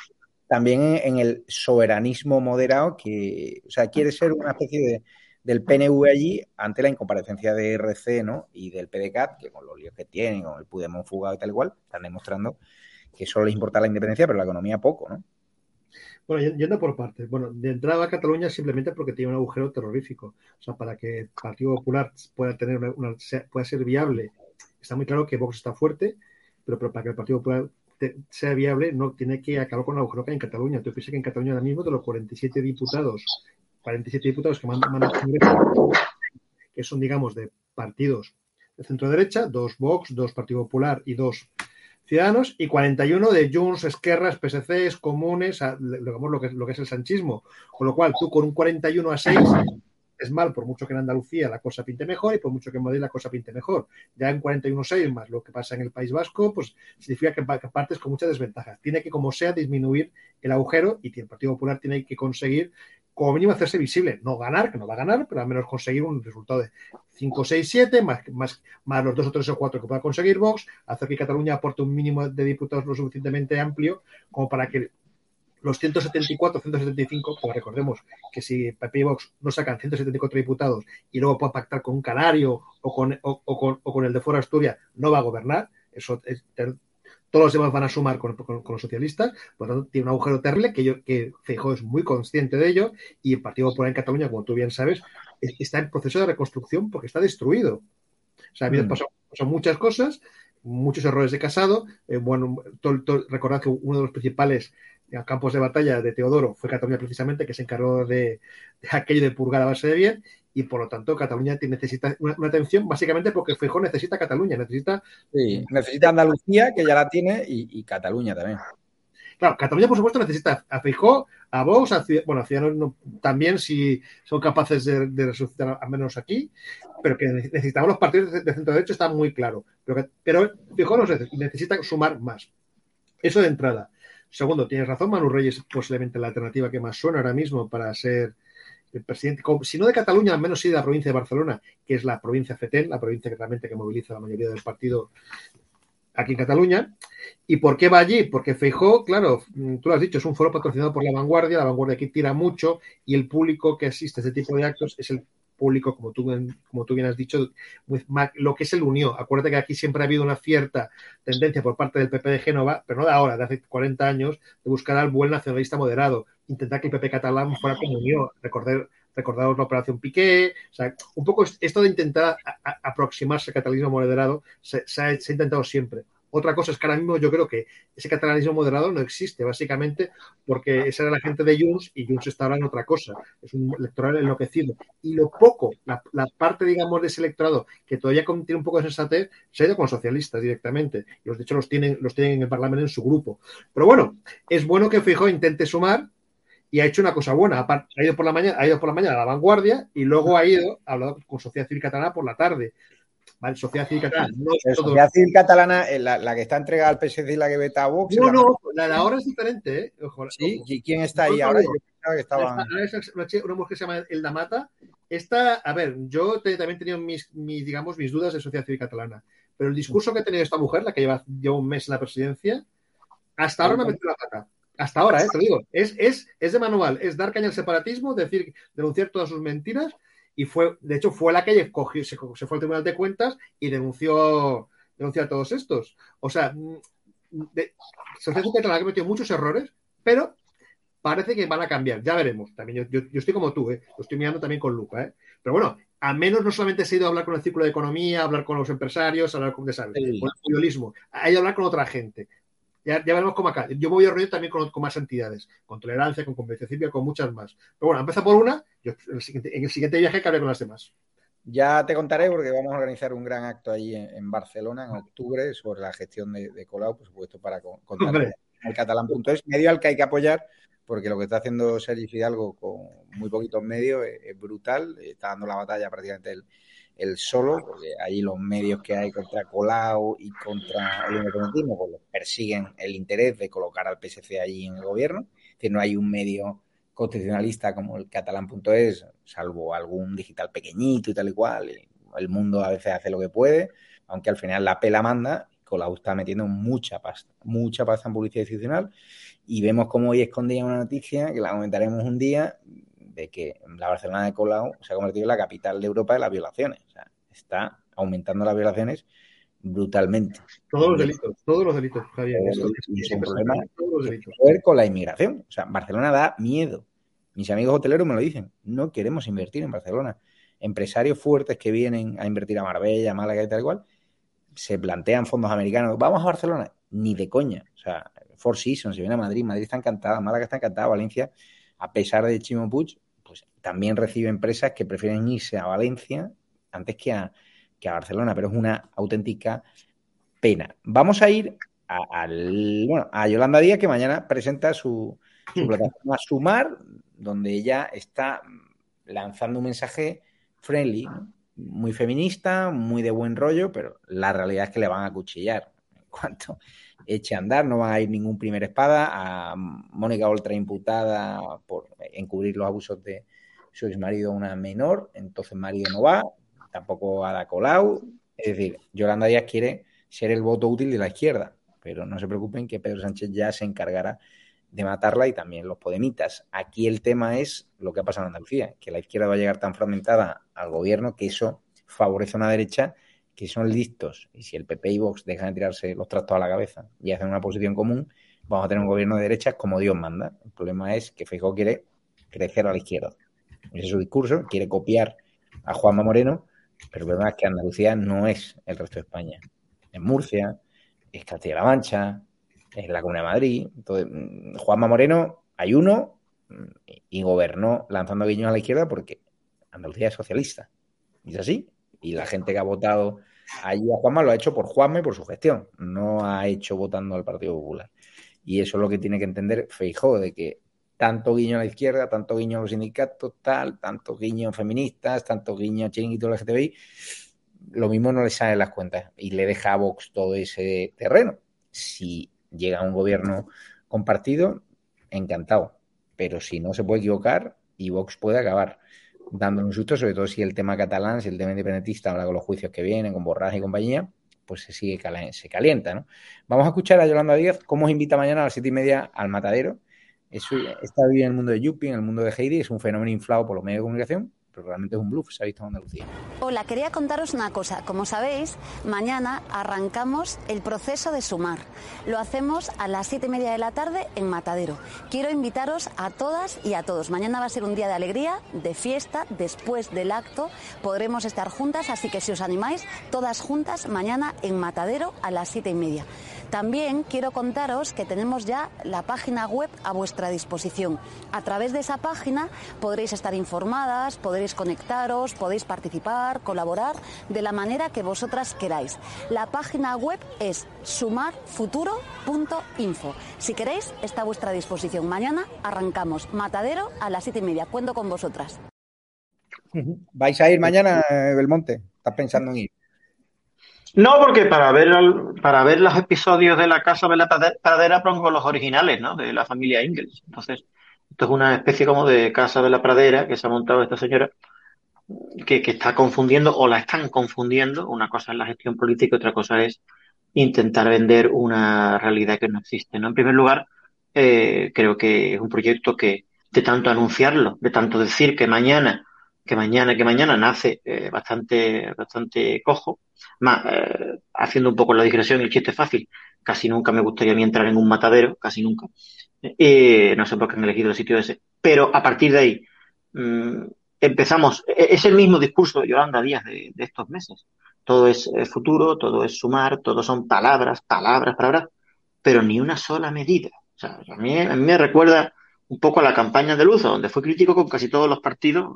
[SPEAKER 6] también en el soberanismo moderado, que, o sea, quiere ser una especie de del PNV allí ante la incomparecencia de RC ¿no? y del PDCAT, que con los líos que tienen, con el Pudemón fugado y tal igual, están demostrando que solo les importa la independencia, pero la economía poco, ¿no?
[SPEAKER 3] Bueno, yendo por partes. Bueno, de entrada a Cataluña simplemente porque tiene un agujero terrorífico. O sea, para que el Partido Popular pueda tener una, pueda ser viable, está muy claro que Vox está fuerte, pero, para que el Partido Popular sea viable no tiene que acabar con el agujero que hay en Cataluña. Tú piensas que en Cataluña ahora mismo de los 47 diputados 47 diputados que mandan Congreso, que son, digamos, de partidos de centro-derecha, dos Vox, dos Partido Popular y dos Ciudadanos, y 41 de Junts, Esquerras, PSCs, Comunes, lo que, lo que es el sanchismo. Con lo cual, tú con un 41 a 6 es mal, por mucho que en Andalucía la cosa pinte mejor y por mucho que en Madrid la cosa pinte mejor. Ya en 41-6 más lo que pasa en el País Vasco, pues significa que partes con muchas desventajas. Tiene que, como sea, disminuir el agujero y el Partido Popular tiene que conseguir como mínimo hacerse visible, no ganar, que no va a ganar, pero al menos conseguir un resultado de 5, 6, 7, más, más, más los 2 o 3 o 4 que pueda conseguir Vox, hacer que Cataluña aporte un mínimo de diputados lo suficientemente amplio como para que los 174, 175, pues recordemos que si PP y Vox no sacan 174 diputados y luego puedan pactar con un canario o con, o, con, o con el de Fuera Asturias, no va a gobernar. Eso es, todos los demás van a sumar con, los socialistas, por lo tanto tiene un agujero terrible que, yo, que Feijóo es muy consciente de ello y el Partido Popular en Cataluña, como tú bien sabes, está en proceso de reconstrucción porque está destruido. O sea, mm. pasado, muchas cosas, muchos errores de casado. Eh, bueno, recordad que uno de los principales campos de batalla de Teodoro fue Cataluña precisamente, que se encargó de, aquello de purgar a base de bien, y por lo tanto Cataluña necesita una, atención básicamente porque Feijóo necesita Cataluña, necesita...
[SPEAKER 6] necesita Andalucía, que ya la tiene, y, Cataluña también.
[SPEAKER 3] Claro, Cataluña, por supuesto, necesita a Feijó, a Vox, a, bueno, a Ciudadanos también, si son capaces de, resucitar al menos aquí, pero que necesitamos los partidos de, centro derecho, está muy claro. Pero, pero Feijó necesita sumar más. Eso de entrada. Segundo, tienes razón, Manu Reyes es posiblemente la alternativa que más suena ahora mismo para ser el presidente, si no de Cataluña, al menos sí de la provincia de Barcelona, que es la provincia FETEN, la provincia que realmente que moviliza la mayoría del partido aquí en Cataluña. ¿Y por qué va allí? Porque Feijó, claro, tú lo has dicho, es un foro patrocinado por La Vanguardia, La Vanguardia aquí tira mucho y el público que asiste a este tipo de actos es el público, como tú, como tú bien has dicho, lo que es el unión. Acuérdate que aquí siempre ha habido una cierta tendencia por parte del PP de Génova, pero no de ahora, de hace 40 años, de buscar al buen nacionalista moderado, intentar que el PP catalán fuera como unión, recordar, recordaros la operación Piqué, o sea, un poco esto de intentar aproximarse al catalanismo moderado se, ha, intentado siempre. Otra cosa es que ahora mismo yo creo que ese catalanismo moderado no existe, básicamente porque esa era la gente de Junts y Junts está ahora en otra cosa. Es un electorado enloquecido. Y lo poco, la, parte, digamos, de ese electorado que todavía tiene un poco de sensatez, se ha ido con socialistas directamente. Y los, de hecho, los tienen, los tienen en el Parlamento en su grupo. Pero bueno, es bueno que Fijo intente sumar y ha hecho una cosa buena. Ha ido por la mañana, ha ido por la mañana a la vanguardia y luego ha ido a hablar con Sociedad Civil Catalana por la tarde. Sociedad Civil Catalana.
[SPEAKER 6] Sociedad Civil Catalana, la, la, que está entregada al PSC y la que veta a Vox.
[SPEAKER 3] No, no, la de ahora es diferente. ¿eh?
[SPEAKER 6] sí, ¿y quién está ahí ahora? Yo
[SPEAKER 3] que estaban... Una mujer que se llama Elda Mata. Esta, a ver, yo también he tenido mis, mis, digamos, mis dudas de Sociedad Civil Catalana, pero el discurso que ha tenido esta mujer, la que lleva, lleva un mes en la presidencia, hasta ahora me ha metido la pata. Hasta ahora, ¿eh? te digo, es, es, es de manual, es dar caña al separatismo, decir, denunciar todas sus mentiras y fue, de hecho, fue la que cogió, se, fue al Tribunal de Cuentas y denunció, denunció a todos estos. O sea, mm, de, Santiago que ha cometido muchos errores, pero parece que van a cambiar. Ya veremos. También yo, yo, estoy como tú, ¿eh? lo estoy mirando también con Luca. ¿eh? Pero bueno, al menos no solamente se ha ido a hablar con el círculo de economía, hablar con los empresarios, hablar con, ¿sabes? con el periodismo, a hablar con otra gente. Ya, veremos cómo acá. Yo me voy a reunir también con, más entidades, con tolerancia, con convivencia civil, con muchas más. Pero bueno, empieza por una, yo en, el siguiente, en el siguiente viaje con las demás.
[SPEAKER 6] Ya te contaré porque vamos a organizar un gran acto ahí en, Barcelona en octubre sobre la gestión de, Colau, por supuesto, para contar el catalán.es, medio al que hay que apoyar, porque lo que está haciendo Sergio Fidalgo con muy poquitos medios es, brutal, está dando la batalla prácticamente el, el solo, porque ahí los medios que hay contra Colau y contra el independentismo pues persiguen el interés de colocar al PSC allí en el gobierno. Es decir, no hay un medio constitucionalista como el catalán.es, salvo algún digital pequeñito y tal y cual. el mundo a veces hace lo que puede, aunque al final la pela manda. Colau está metiendo mucha pasta, mucha pasta en publicidad institucional. Y vemos cómo hoy escondía una noticia, que la comentaremos un día, de que la Barcelona de Colau se ha convertido en la capital de Europa de las violaciones. O sea, está aumentando las violaciones brutalmente.
[SPEAKER 3] Todos los delitos, todos los delitos, Javier.
[SPEAKER 6] es, un problema con la inmigración. O sea, Barcelona da miedo. Mis amigos hoteleros me lo dicen. No queremos invertir en Barcelona. Empresarios fuertes que vienen a invertir a Marbella, Málaga y tal igual, se plantean fondos americanos. Vamos a Barcelona. Ni de coña. O sea, Four Seasons, se viene a Madrid. Madrid está encantada. Málaga está encantada. Valencia, a pesar de Chimo Puig, pues también recibe empresas que prefieren irse a Valencia antes que a, que a Barcelona, pero es una auténtica pena. Vamos a ir a, bueno, a Yolanda Díaz, que mañana presenta su, (laughs) plataforma Sumar, donde ella está lanzando un mensaje friendly, muy feminista, muy de buen rollo, pero la realidad es que le van a cuchillar. En cuanto eche a andar, no va a ir ningún primer espada. A Mónica Oltra imputada por encubrir los abusos de su ex marido, una menor, entonces marido no va, tampoco a la Colau. Es decir, Yolanda Díaz quiere ser el voto útil de la izquierda, pero no se preocupen que Pedro Sánchez ya se encargará de matarla y también los podemitas. Aquí el tema es lo que ha pasado en Andalucía, que la izquierda va a llegar tan fragmentada al gobierno que eso favorece a una derecha que son listos, y si el PP y Vox dejan de tirarse los trastos a la cabeza y hacen una posición común, vamos a tener un gobierno de derechas como Dios manda. El problema es que Feijóo quiere crecer a la izquierda. Ese es su discurso, quiere copiar a Juanma Moreno, pero el problema es que Andalucía no es el resto de España. Es Murcia, es Castilla-La Mancha, es la Comunidad de Madrid. Entonces, mm, Juanma Moreno, hay uno, mm, y gobernó lanzando guiños a la izquierda porque Andalucía es socialista. Y es así. Y la gente que ha votado Allí a Juanma lo ha hecho por Juanma y por su gestión, no ha hecho votando al Partido Popular. Y eso es lo que tiene que entender Feijó, de que tanto guiño a la izquierda, tanto guiño a los sindicatos, tal, tanto guiño a feministas, tanto guiño a chiringuito de la LGTBI, lo mismo no le sale las cuentas y le deja a Vox todo ese terreno. Si llega un gobierno compartido, encantado. Pero si no se puede equivocar y Vox puede acabar dando un susto, sobre todo si el tema catalán, si el tema independentista, ahora con los juicios que vienen, con Borras y compañía, pues se sigue se calienta, ¿no? Vamos a escuchar a Yolanda Díaz cómo os invita mañana a las siete y media al matadero. está viviendo en el mundo de Yuppie, en el mundo de Heidi, es un fenómeno inflado por los medios de comunicación, pero realmente es un bluff, se ha visto en Andalucía.
[SPEAKER 13] Hola, quería contaros una cosa. Como sabéis, mañana arrancamos el proceso de sumar. Lo hacemos a las siete y media de la tarde en Matadero. Quiero invitaros a todas y a todos. Mañana va a ser un día de alegría, de fiesta. Después del acto podremos estar juntas, así que si os animáis, todas juntas mañana en Matadero a las siete y media. También quiero contaros que tenemos ya la página web a vuestra disposición. A través de esa página podréis estar informadas, podréis conectaros, podéis participar, colaborar de la manera que vosotras queráis. La página web es sumarfuturo.info. Si queréis, está a vuestra disposición. Mañana arrancamos. Matadero a las siete y media. Cuento con vosotras.
[SPEAKER 6] ¿Vais a ir mañana, Belmonte? ¿Estás pensando en ir?
[SPEAKER 8] No, porque para ver para ver los episodios de la Casa de la Pradera pongo los originales, ¿no? De la familia Ingalls. Entonces, esto es una especie como de Casa de la Pradera que se ha montado esta señora que, que está confundiendo o la están confundiendo. Una cosa es la gestión política otra cosa es intentar vender una realidad que no existe, ¿no? En primer lugar, eh, creo que es un proyecto que de tanto anunciarlo, de tanto decir que mañana que mañana, que mañana nace eh, bastante, bastante cojo. Más, eh, haciendo un poco la digresión el chiste fácil, casi nunca me gustaría a mí entrar en un matadero, casi nunca. Eh, no sé por qué han elegido el sitio ese. Pero a partir de ahí, mm, empezamos, e-, es el mismo discurso de Yolanda Díaz de, de estos meses. Todo es futuro, todo es sumar, todo son palabras, palabras, palabras, pero ni una sola medida. O sea, a mí, a mí me recuerda un poco a la campaña de Luzo, donde fue crítico con casi todos los partidos,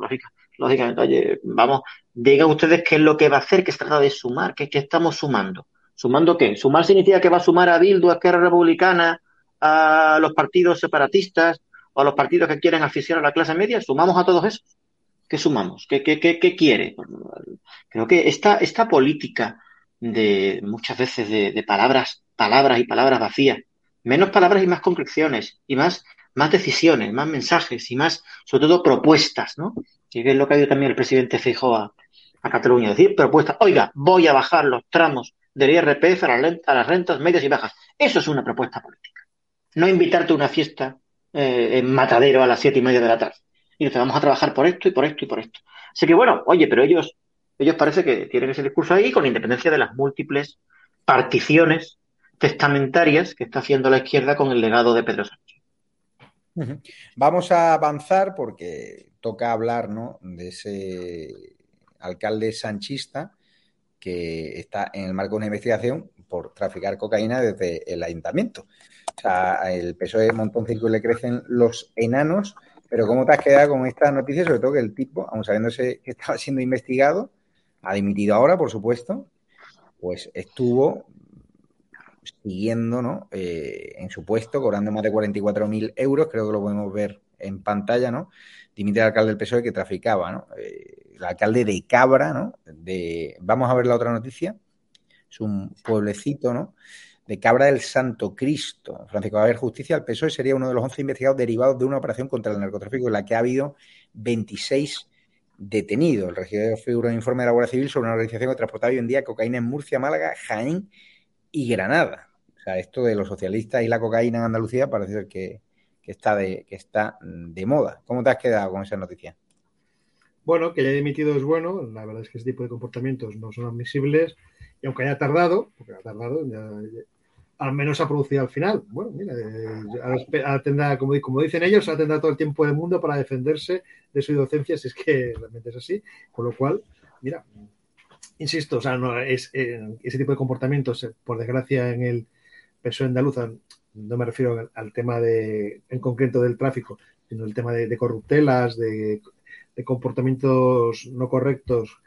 [SPEAKER 8] lógicamente, oye, vamos, digan ustedes qué es lo que va a hacer, que se trata de sumar, qué, estamos sumando. ¿Sumando qué? ¿Sumar significa que va a sumar a Bildu, a Esquerra Republicana, a los partidos separatistas o a los partidos que quieren aficionar a la clase media? ¿Sumamos a todos esos? ¿Qué sumamos? ¿Qué, qué, qué, qué quiere? Creo que esta, esta política de muchas veces de, de palabras, palabras y palabras vacías, menos palabras y más concreciones y más más decisiones, más mensajes y más, sobre todo, propuestas, ¿no? Y es lo que ha dicho también el presidente Feijóo a, Cataluña, decir propuestas. Oiga, voy a bajar los tramos del IRPF a las, rentas medias y bajas. Eso es una propuesta política. No invitarte a una fiesta eh, en Matadero a las siete y media de la tarde. Y te vamos a trabajar por esto y por esto y por esto. Así que bueno, oye, pero ellos, ellos parece que tienen ese discurso ahí con independencia de las múltiples particiones testamentarias que está haciendo la izquierda con el legado de Pedro Sánchez.
[SPEAKER 6] Vamos a avanzar porque toca hablar ¿no? de ese alcalde sanchista que está en el marco de una investigación por traficar cocaína desde el ayuntamiento. O sea, el PSOE y le crecen los enanos, pero ¿cómo te has quedado con esta noticia? Sobre todo que el tipo, aun sabiéndose que estaba siendo investigado, ha dimitido ahora, por supuesto, pues estuvo siguiendo ¿no? Eh, en su puesto, cobrando más de 44.000 euros, creo que lo podemos ver en pantalla, ¿no? Dimite el alcalde del PSOE que traficaba, ¿no? Eh, el alcalde de Cabra, ¿no? De, vamos a ver la otra noticia. Es un pueblecito, ¿no? De Cabra del Santo Cristo. Francisco Javier Justicia, el PSOE sería uno de los 11 investigados derivados de una operación contra el narcotráfico en la que ha habido 26 detenidos. El regidor figura un informe de la Guardia Civil sobre una organización que transportaba hoy en día cocaína en Murcia, Málaga, Jaén y Granada. O sea, esto de los socialistas y la cocaína en Andalucía parece ser que, está, de, que está de moda. ¿Cómo te has quedado con esa noticia?
[SPEAKER 3] Bueno, que haya dimitido es bueno. La verdad es que ese tipo de comportamientos no son admisibles. Y aunque haya tardado, porque ha tardado, al menos ha producido al final. Bueno, mira, eh, como, dicen ellos, tendrá todo el tiempo del mundo para defenderse de su inocencia, si es que realmente es así. Con lo cual, mira, insisto, o sea, no, es, eh, ese tipo de comportamientos, eh, por desgracia, en el PSOE andaluz, no me refiero al, tema de, en concreto del tráfico, sino el tema de, corruptelas, de, comportamientos no correctos,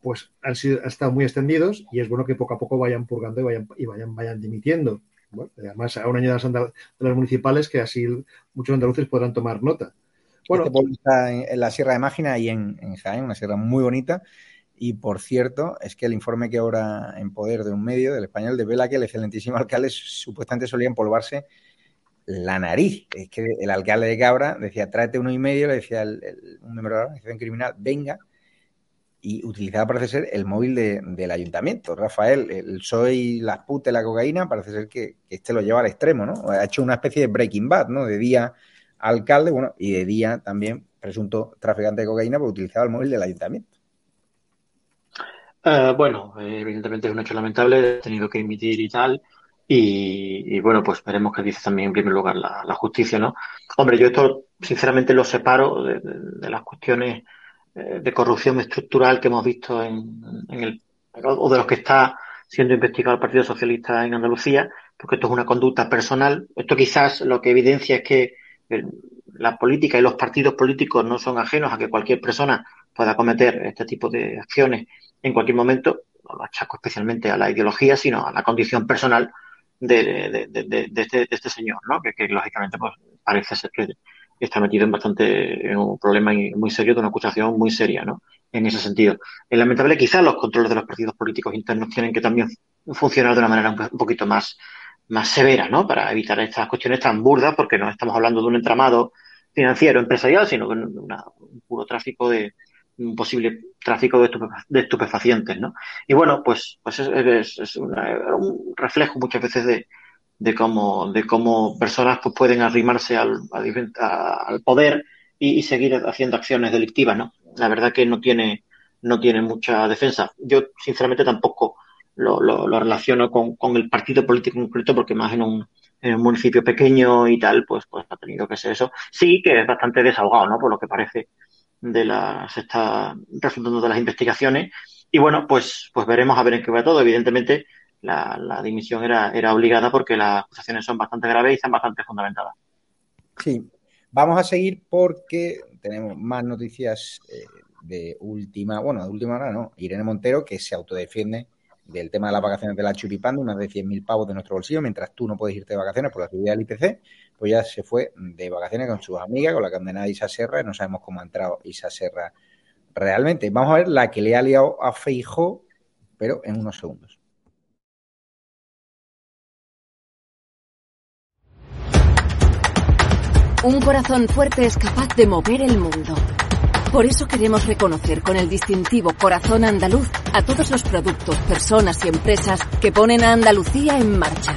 [SPEAKER 3] pues han, sido, han estado muy extendidos y es bueno que poco a poco vayan purgando y vayan, y vayan, vayan dimitiendo. además, a un año de las, de las, municipales que así muchos andaluces podrán tomar nota.
[SPEAKER 6] Bueno, este está en, la Sierra de Mágina y en, en Jaén, una sierra muy bonita. Y por cierto, es que el informe que ahora en poder de un medio, del español, devela que el excelentísimo alcalde supuestamente solía empolvarse la nariz. Es que el alcalde de Cabra decía, tráete uno y medio, le decía un miembro de la organización criminal, venga, y utilizaba, parece ser, el móvil del ayuntamiento. Rafael, el soy las putas la cocaína, parece ser que, este lo lleva al extremo, ¿no? Ha hecho una especie de breaking bad, ¿no? De día alcalde, bueno, y de día también presunto traficante de cocaína, pues utilizaba el móvil del ayuntamiento.
[SPEAKER 8] Eh, bueno, evidentemente es un hecho lamentable, he tenido que emitir y tal. Y, bueno, pues veremos qué dice también en primer lugar la, justicia, ¿no? Hombre, yo esto sinceramente lo separo de, las cuestiones eh, de corrupción estructural que hemos visto en, el, o de los que está siendo investigado el Partido Socialista en Andalucía, porque esto es una conducta personal. Esto quizás lo que evidencia es que la política y los partidos políticos no son ajenos a que cualquier persona pueda cometer este tipo de acciones en cualquier momento, no lo achaco especialmente a la ideología, sino a la condición personal de, este, este, señor, ¿no? Que, lógicamente pues parece ser que está metido en bastante en un problema muy serio, de una acusación muy seria, ¿no? En ese sentido. Es lamentable, quizás los controles de los partidos políticos internos tienen que también funcionar de una manera un, poquito más, más severa, ¿no? Para evitar estas cuestiones tan burdas, porque no estamos hablando de un entramado financiero, empresarial, sino de un puro tráfico de, un posible tráfico de, estupefacientes, ¿no? Y bueno, pues, pues es, un reflejo muchas veces de, de cómo, de cómo personas pues, pueden arrimarse al, al poder y, seguir haciendo acciones delictivas, ¿no? La verdad que no tiene, no tiene mucha defensa. Yo, sinceramente, tampoco lo, lo, relaciono con, con, el partido político concreto, porque más en un, en un municipio pequeño y tal, pues, pues ha tenido que ser eso. Sí que es bastante desahogado, ¿no? Por lo que parece de las está resultando de las investigaciones. Y bueno pues pues veremos a ver en qué va todo. Evidentemente la, la dimisión era, era obligada porque las acusaciones son bastante graves y están bastante fundamentadas.
[SPEAKER 6] Sí. Vamos a seguir porque tenemos más noticias eh, de última bueno de última hora no. Irene Montero que se autodefiende del tema de las vacaciones de la chupipanda, unas de 100.000 pavos de nuestro bolsillo, mientras tú no puedes irte de vacaciones por la subida del IPC, pues ya se fue de vacaciones con sus amigas, con la condenada Isa Serra, y no sabemos cómo ha entrado Isa Serra realmente. Vamos a ver la que le ha liado a Feijó, pero en unos segundos.
[SPEAKER 10] Un corazón fuerte es capaz de mover el mundo. Por eso queremos reconocer con el distintivo Corazón Andaluz a todos los productos, personas y empresas que ponen a Andalucía en marcha.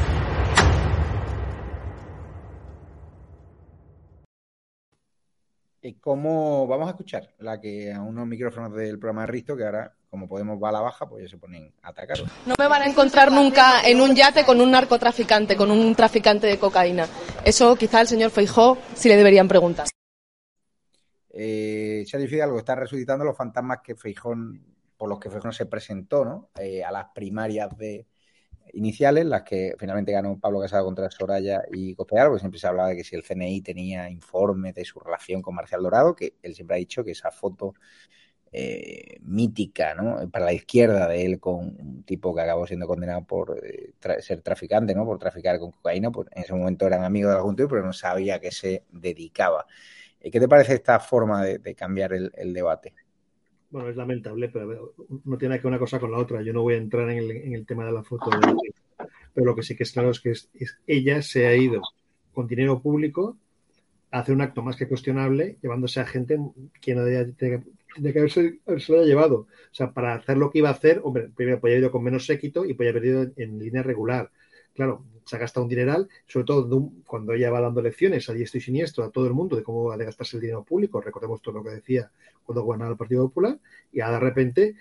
[SPEAKER 6] ¿Y cómo vamos a escuchar? La que a unos micrófonos del programa de Risto, que ahora, como podemos, va a la baja, pues ya se ponen a atacar.
[SPEAKER 14] No me van a encontrar nunca en un yate con un narcotraficante, con un traficante de cocaína. Eso quizá al señor Feijó sí le deberían preguntar.
[SPEAKER 6] Eh, se algo está resucitando los fantasmas que Feijón, por los que Feijón se presentó ¿no? Eh, a las primarias de, iniciales, las que finalmente ganó Pablo Casado contra Soraya y Cospedal, porque siempre se hablaba de que si el CNI tenía informes de su relación con Marcial Dorado, que él siempre ha dicho que esa foto eh, mítica, ¿no? Para la izquierda de él con un tipo que acabó siendo condenado por eh, ser traficante, ¿no? Por traficar con cocaína, pues en ese momento eran amigos de la Junta, pero no sabía que se dedicaba. ¿Qué te parece esta forma de, cambiar el debate?
[SPEAKER 3] Bueno, es lamentable, pero no tiene que ver una cosa con la otra. Yo no voy a entrar en el, en el tema de la foto, pero lo que sí que es claro es que es, ella se ha ido con dinero público a hacer un acto más que cuestionable, llevándose a gente que no de que haberse, lo haya llevado. O sea, para hacer lo que iba a hacer, hombre, primero podía haber ido con menos séquito y podía haber ido en línea regular claro, se ha gastado un dineral, sobre todo cuando ella va dando lecciones a diestro y siniestro a todo el mundo de cómo ha de gastarse el dinero público. Recordemos todo lo que decía cuando gobernaba el Partido Popular, y ahora de repente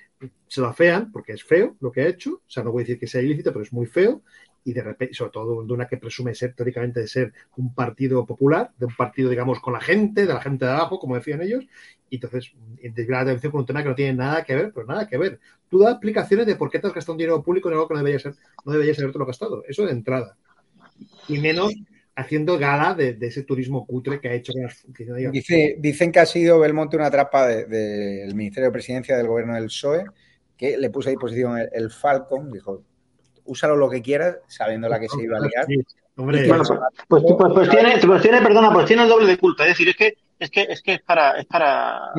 [SPEAKER 3] se lo afean porque es feo lo que ha hecho. O sea, no voy a decir que sea ilícito, pero es muy feo. Y de repente, sobre todo de una que presume ser teóricamente de ser un partido popular, de un partido, digamos, con la gente, de la gente de abajo, como decían ellos, y entonces desvía la atención con un tema que no tiene nada que ver, pero nada que ver. Tú das explicaciones de por qué te has gastado un dinero público en algo que no debería ser, no debería ser lo gastado. Eso de entrada. Y menos haciendo gala de, ese turismo cutre que ha hecho.
[SPEAKER 6] Dice, dicen que ha sido Belmonte una trampa del Ministerio de Presidencia del Gobierno del PSOE, que le puso a disposición el, Falcon, dijo, úsalo lo que quieras, sabiendo la que se iba a liar.
[SPEAKER 8] Hombre, pues, pues, pues, pues, tiene, pues tiene, perdona, pues tiene el doble de culpa. Es decir, es que es que es que es para es para,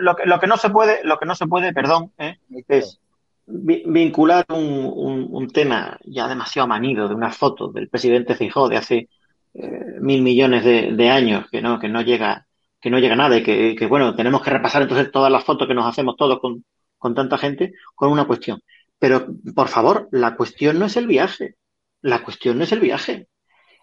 [SPEAKER 8] lo, que, lo que no se puede lo que no se puede perdón ¿eh? es vincular un, un, tema ya demasiado manido de una foto del presidente Fijó de hace eh, mil millones de, años que no que no llega que no llega nada y que, bueno, tenemos que repasar entonces todas las fotos que nos hacemos todos con, con tanta gente, con una cuestión. Pero, por favor, la cuestión no es el viaje. La cuestión no es el viaje.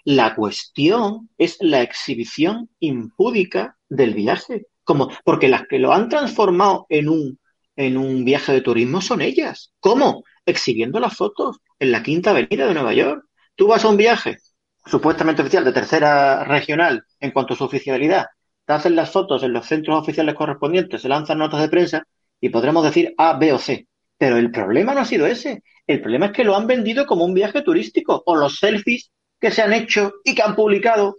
[SPEAKER 8] La cuestión es la exhibición impúdica del viaje. Como, porque las que lo han transformado en un, en un viaje de turismo son ellas. ¿Cómo? Exhibiendo las fotos en la Quinta Avenida de Nueva York. Tú vas a un viaje supuestamente oficial de tercera regional en cuanto a su oficialidad, te hacen las fotos en los centros oficiales correspondientes, se lanzan notas de prensa y podremos decir A, B o C. Pero el problema no ha sido ese. El problema es que lo han vendido como un viaje turístico o los selfies que se han hecho y que han publicado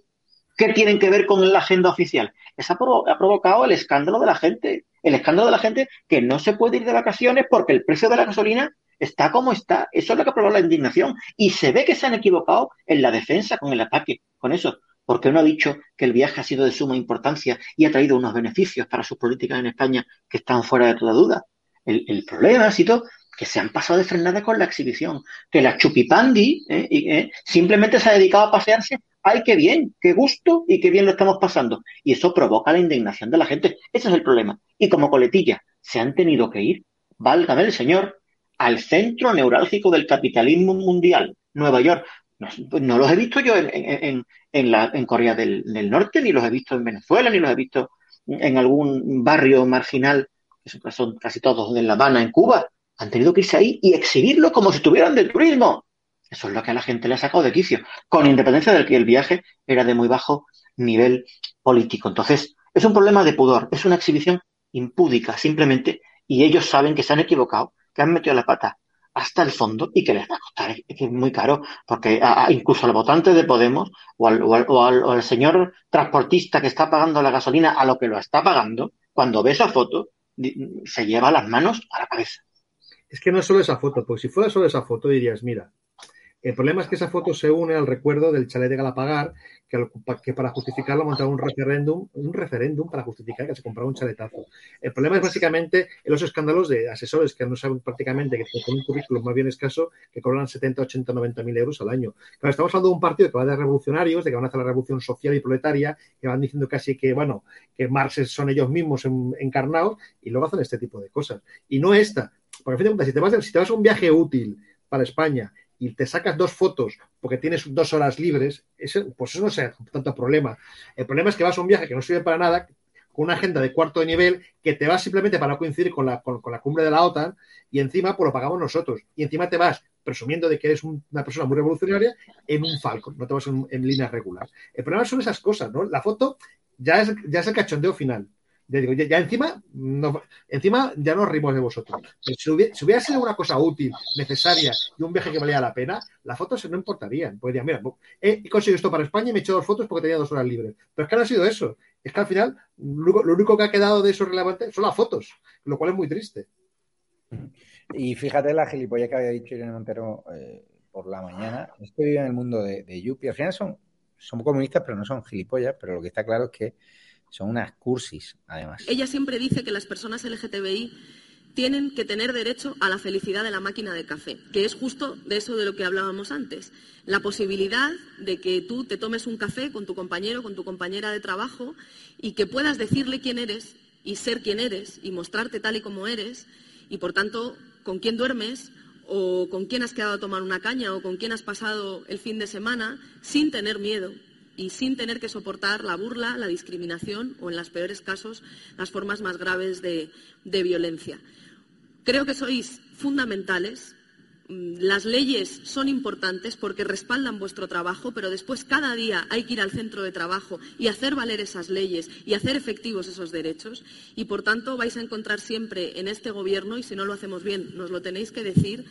[SPEAKER 8] que tienen que ver con la agenda oficial. Eso ha, provocado el escándalo de la gente. El escándalo de la gente que no se puede ir de vacaciones porque el precio de la gasolina está como está. Eso es lo que ha provocado la indignación. Y se ve que se han equivocado en la defensa, con el ataque, con eso. Porque uno ha dicho que el viaje ha sido de suma importancia y ha traído unos beneficios para sus políticas en España que están fuera de toda duda. El, el problema ha sido que se han pasado de frenada con la exhibición, que la chupipandi eh, eh, simplemente se ha dedicado a pasearse, ay, qué bien, qué gusto y qué bien lo estamos pasando. Y eso provoca la indignación de la gente. Ese es el problema. Y como coletilla, se han tenido que ir, válgame el señor, al centro neurálgico del capitalismo mundial, Nueva York. No, los he visto yo en, en, Corea del, del, Norte, ni los he visto en Venezuela, ni los he visto en algún barrio marginal, que son casi todos de La Habana, en Cuba han tenido que irse ahí y exhibirlo como si estuvieran de turismo. Eso es lo que a la gente le ha sacado de quicio, con independencia de que el viaje era de muy bajo nivel político. Entonces, es un problema de pudor, es una exhibición impúdica simplemente, y ellos saben que se han equivocado, que han metido la pata hasta el fondo y que les va a costar, que es muy caro, porque incluso al votante de Podemos o al señor transportista que está pagando la gasolina a lo que lo está pagando, cuando ve esa foto, se lleva las manos a la cabeza.
[SPEAKER 3] Es que no es solo esa foto, porque si fuera solo esa foto dirías, mira, el problema es que esa foto se une al recuerdo del chalet de Galapagar, que, que para justificarlo montaba un referéndum, un referéndum para justificar que se compraba un chaletazo. El problema es básicamente los escándalos de asesores que no saben prácticamente que con un currículum más bien escaso que cobran 70, 80, 90 mil euros al año. Claro, estamos hablando de un partido que va de revolucionarios, de que van a hacer la revolución social y proletaria, que van diciendo casi que, bueno, que Marx son ellos mismos encarnados y luego hacen este tipo de cosas. Y no esta, porque si te, vas, si te vas a un viaje útil para España y te sacas dos fotos porque tienes dos horas libres, pues eso no sea tanto problema. El problema es que vas a un viaje que no sirve para nada, con una agenda de cuarto de nivel, que te vas simplemente para coincidir con la, con, la cumbre de la OTAN y encima pues lo pagamos nosotros. Y encima te vas presumiendo de que eres una persona muy revolucionaria en un Falcon, no te vas en, en línea regular. El problema son esas cosas, ¿no? La foto ya es, ya es el cachondeo final. Ya, digo, ya, encima, encima ya nos rimos de vosotros. Si hubiera, sido una cosa útil, necesaria y un viaje que valía la pena, las fotos no importarían. Pues mira, he conseguido esto para España y me he hecho dos fotos porque tenía dos horas libres. Pero es que no ha sido eso. Es que al final lo, único que ha quedado de eso relevante son las fotos, lo cual es muy triste.
[SPEAKER 6] Y fíjate la gilipollas que había dicho Irene Montero eh, por la mañana. Es que vive en el mundo de, de Yupi. Al final son, son comunistas, pero no son gilipollas. Pero lo que está claro es que son unas cursis, además.
[SPEAKER 14] Ella siempre dice que las personas LGTBI tienen que tener derecho a la felicidad de la máquina de café, que es justo de eso de lo que hablábamos antes. La posibilidad de que tú te tomes un café con tu compañero, con tu compañera de trabajo y que puedas decirle quién eres y ser quién eres y mostrarte tal y como eres y, por tanto, con quién duermes o con quién has quedado a tomar una caña o con quién has pasado el fin de semana sin tener miedo y sin tener que soportar la burla, la discriminación o, en los peores casos, las formas más graves de, violencia. Creo que sois fundamentales. Mm, las leyes son importantes porque respaldan vuestro trabajo, pero después cada día hay que ir al centro de trabajo y hacer valer esas leyes y hacer efectivos esos derechos. Y, por tanto, vais a encontrar siempre en este Gobierno, y si no lo hacemos bien, nos lo tenéis que decir,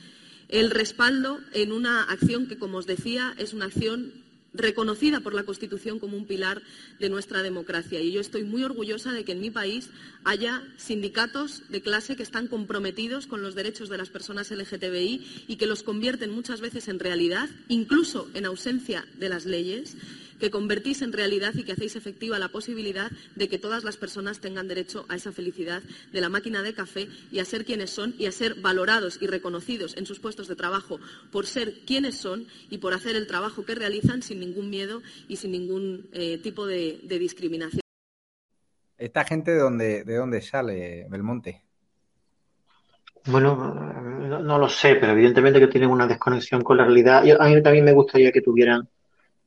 [SPEAKER 14] el respaldo en una acción que, como os decía, es una acción reconocida por la Constitución como un pilar de nuestra democracia. Y yo estoy muy orgullosa de que en mi país haya sindicatos de clase que están comprometidos con los derechos de las personas LGTBI y que los convierten muchas veces en realidad, incluso en ausencia de las leyes que convertís en realidad y que hacéis efectiva la posibilidad de que todas las personas tengan derecho a esa felicidad de la máquina de café y a ser quienes son y a ser valorados y reconocidos en sus puestos de trabajo por ser quienes son y por hacer el trabajo que realizan sin ningún miedo y sin ningún eh, tipo de, discriminación.
[SPEAKER 6] ¿Esta gente de dónde, de dónde sale, Belmonte?
[SPEAKER 8] Bueno, no, lo sé, pero evidentemente que tienen una desconexión con la realidad. a mí también me gustaría que tuvieran,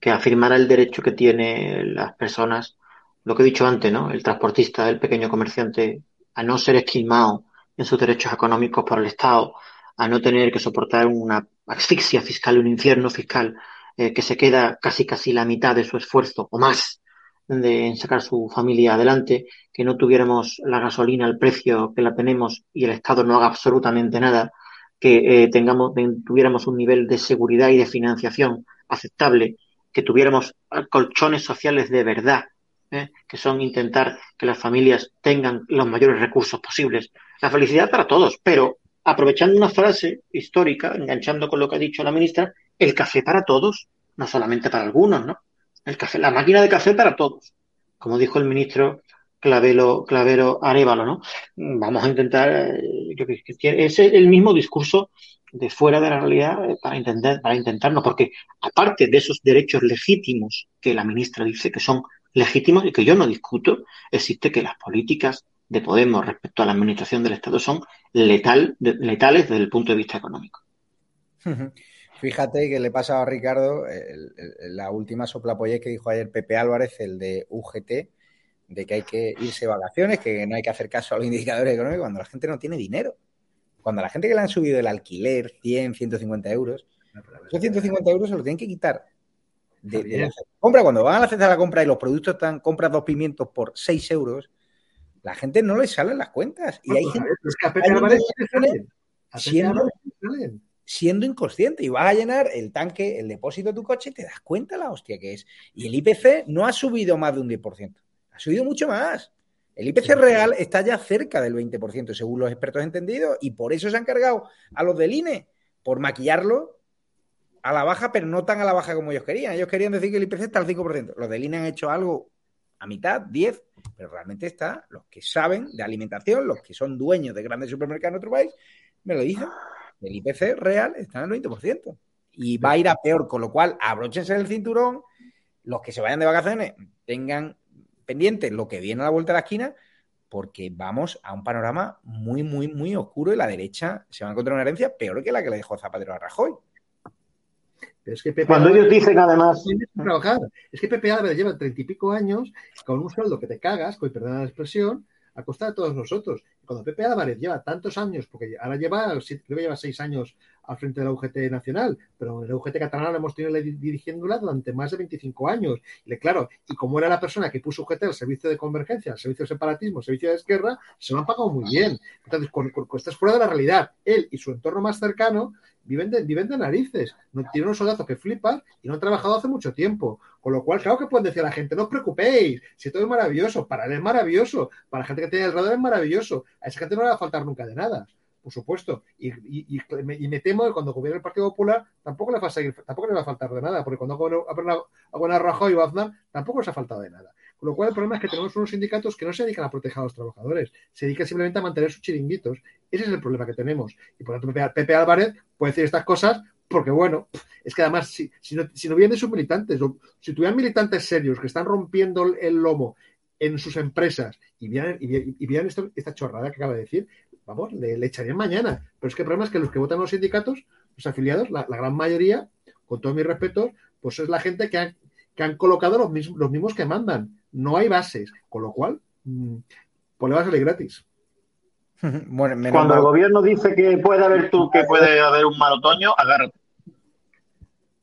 [SPEAKER 8] que afirmara el derecho que tienen las personas, lo que he dicho antes, ¿no? El transportista, el pequeño comerciante, a no ser esquilmado en sus derechos económicos por el Estado, a no tener que soportar una asfixia fiscal, un infierno fiscal, eh, que se queda casi casi la mitad de su esfuerzo o más de sacar su familia adelante, que no tuviéramos la gasolina al precio que la tenemos y el Estado no haga absolutamente nada, que eh, tengamos, tuviéramos un nivel de seguridad y de financiación aceptable, que tuviéramos colchones sociales de verdad, ¿eh? que son intentar que las familias tengan los mayores recursos posibles. La felicidad para todos, pero aprovechando una frase histórica, enganchando con lo que ha dicho la ministra, el café para todos, no solamente para algunos, ¿no? El café, la máquina de café para todos, como dijo el ministro Clavero, Clavero Arevalo, ¿no? Vamos a intentar, eh, es el mismo discurso de fuera de la realidad eh, para entender, para intentarnos, porque aparte de esos derechos legítimos que la ministra dice que son legítimos y que yo no discuto, existe que las políticas de Podemos respecto a la administración del Estado son letal, letales desde el punto de vista económico.
[SPEAKER 6] Fíjate que le pasa a Ricardo la última soplapoye que dijo ayer Pepe Álvarez, el de UGT, de que hay que irse de vacaciones, que no hay que hacer caso a los indicadores económicos cuando la gente no tiene dinero. Cuando a la gente que le han subido el alquiler 100, 150 euros, esos 150 euros se los tienen que quitar de, la compra. Cuando van a la cesta de la compra y los productos están, compras dos pimientos por 6 euros, la gente no le salen las cuentas. Y hay gente que siendo, siendo inconsciente y vas a llenar el tanque, el depósito de tu coche y te das cuenta la hostia que es. Y el IPC no ha subido más de un 10%, ha subido mucho más. El IPC real está ya cerca del 20%, según los expertos entendidos, y por eso se han cargado a los del INE, por maquillarlo a la baja, pero no tan a la baja como ellos querían. Ellos querían decir que el IPC está al 5%. Los del INE han hecho algo a mitad, 10, pero realmente está los que saben de alimentación, los que son dueños de grandes supermercados en otro país, me lo dicen. El IPC real está en el 20%. Y va a ir a peor, con lo cual abróchense el cinturón, los que se vayan de vacaciones tengan pendiente lo que viene a la vuelta de la esquina, porque vamos a un panorama muy, muy, muy oscuro y la derecha se va a encontrar una herencia peor que la que le dejó Zapatero a Rajoy.
[SPEAKER 8] es que Cuando ellos dicen además.
[SPEAKER 3] Es que Pepe Álvarez lleva treinta y pico años con un sueldo que te cagas, con perdón la expresión, a costa de todos nosotros. Cuando Pepe Álvarez lleva tantos años, porque ahora lleva, creo que lleva seis años al frente de la UGT nacional, pero en la UGT catalana lo hemos tenido dirigiéndola durante más de 25 años. Y claro, y como era la persona que puso UGT al servicio de convergencia, al servicio de separatismo, al servicio de izquierda, se lo han pagado muy bien. Entonces, con, estás fuera de la realidad, él y su entorno más cercano viven de, viven de narices. No, tienen unos soldazos que flipan y no han trabajado hace mucho tiempo. Con lo cual, claro que pueden decir a la gente, no os preocupéis, si todo es maravilloso, para él es maravilloso, para la gente que tiene alrededor es maravilloso. A esa gente no le va a faltar nunca de nada por supuesto. Y, me temo que cuando gobierne el Partido Popular tampoco le va a seguir, tampoco le va a faltar de nada, porque cuando una Rajoy o Aznar tampoco les ha faltado de nada. Con lo cual el problema es que tenemos unos sindicatos que no se dedican a proteger a los trabajadores, se dedican simplemente a mantener sus chiringuitos. Ese es el problema que tenemos. Y por lo tanto, Pepe Álvarez puede decir estas cosas porque, bueno, es que además, si, no, si no vienen sus militantes, si tuvieran militantes serios que están rompiendo el lomo en sus empresas y vieran, esta chorrada que acaba de decir, vamos, le, echarían mañana. Pero es que el problema es que los que votan los sindicatos, los afiliados, la, gran mayoría, con todo mi respeto, pues es la gente que, que han colocado los mismos, los mismos que mandan. No hay bases, con lo cual, mm, pues le va a salir gratis. (laughs)
[SPEAKER 8] Cuando el gobierno dice que puede haber tú, que puede haber un mal otoño, agárrate.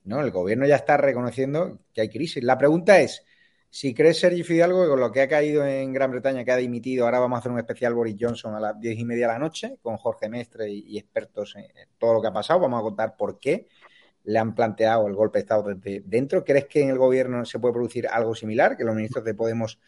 [SPEAKER 6] No, el gobierno ya está reconociendo que hay crisis. La pregunta es, si crees, Sergio Fidalgo, que con lo que ha caído en Gran Bretaña, que ha dimitido, ahora vamos a hacer un especial Boris Johnson a las diez y media de la noche con Jorge Mestre y, expertos en todo lo que ha pasado. Vamos a contar por qué le han planteado el golpe de Estado desde dentro. ¿Crees que en el gobierno se puede producir algo similar? Que los ministros de Podemos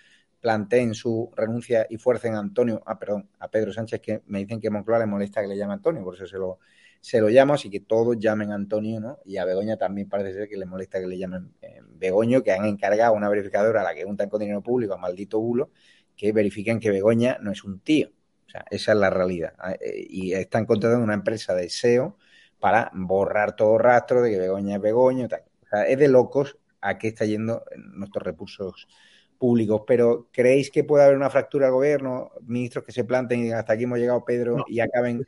[SPEAKER 6] planteen su renuncia y fuercen a Antonio, ah, perdón, a Pedro Sánchez, que me dicen que Moncloa le molesta que le llame Antonio, por eso se lo, se lo llamo, así que todos llamen a Antonio, ¿no? Y a Begoña también parece ser que le molesta que le llamen eh, Begoño, que han encargado una verificadora a la que untan con dinero público, a maldito bulo, que verifiquen que Begoña no es un tío. O sea, esa es la realidad. Ah, eh, y están contratando una empresa de SEO para borrar todo rastro de que Begoña es Begoño. O sea, es de locos a qué está yendo nuestros recursos públicos, pero ¿creéis que puede haber una fractura al gobierno? Ministros que se planten y hasta aquí hemos llegado, Pedro, y acaben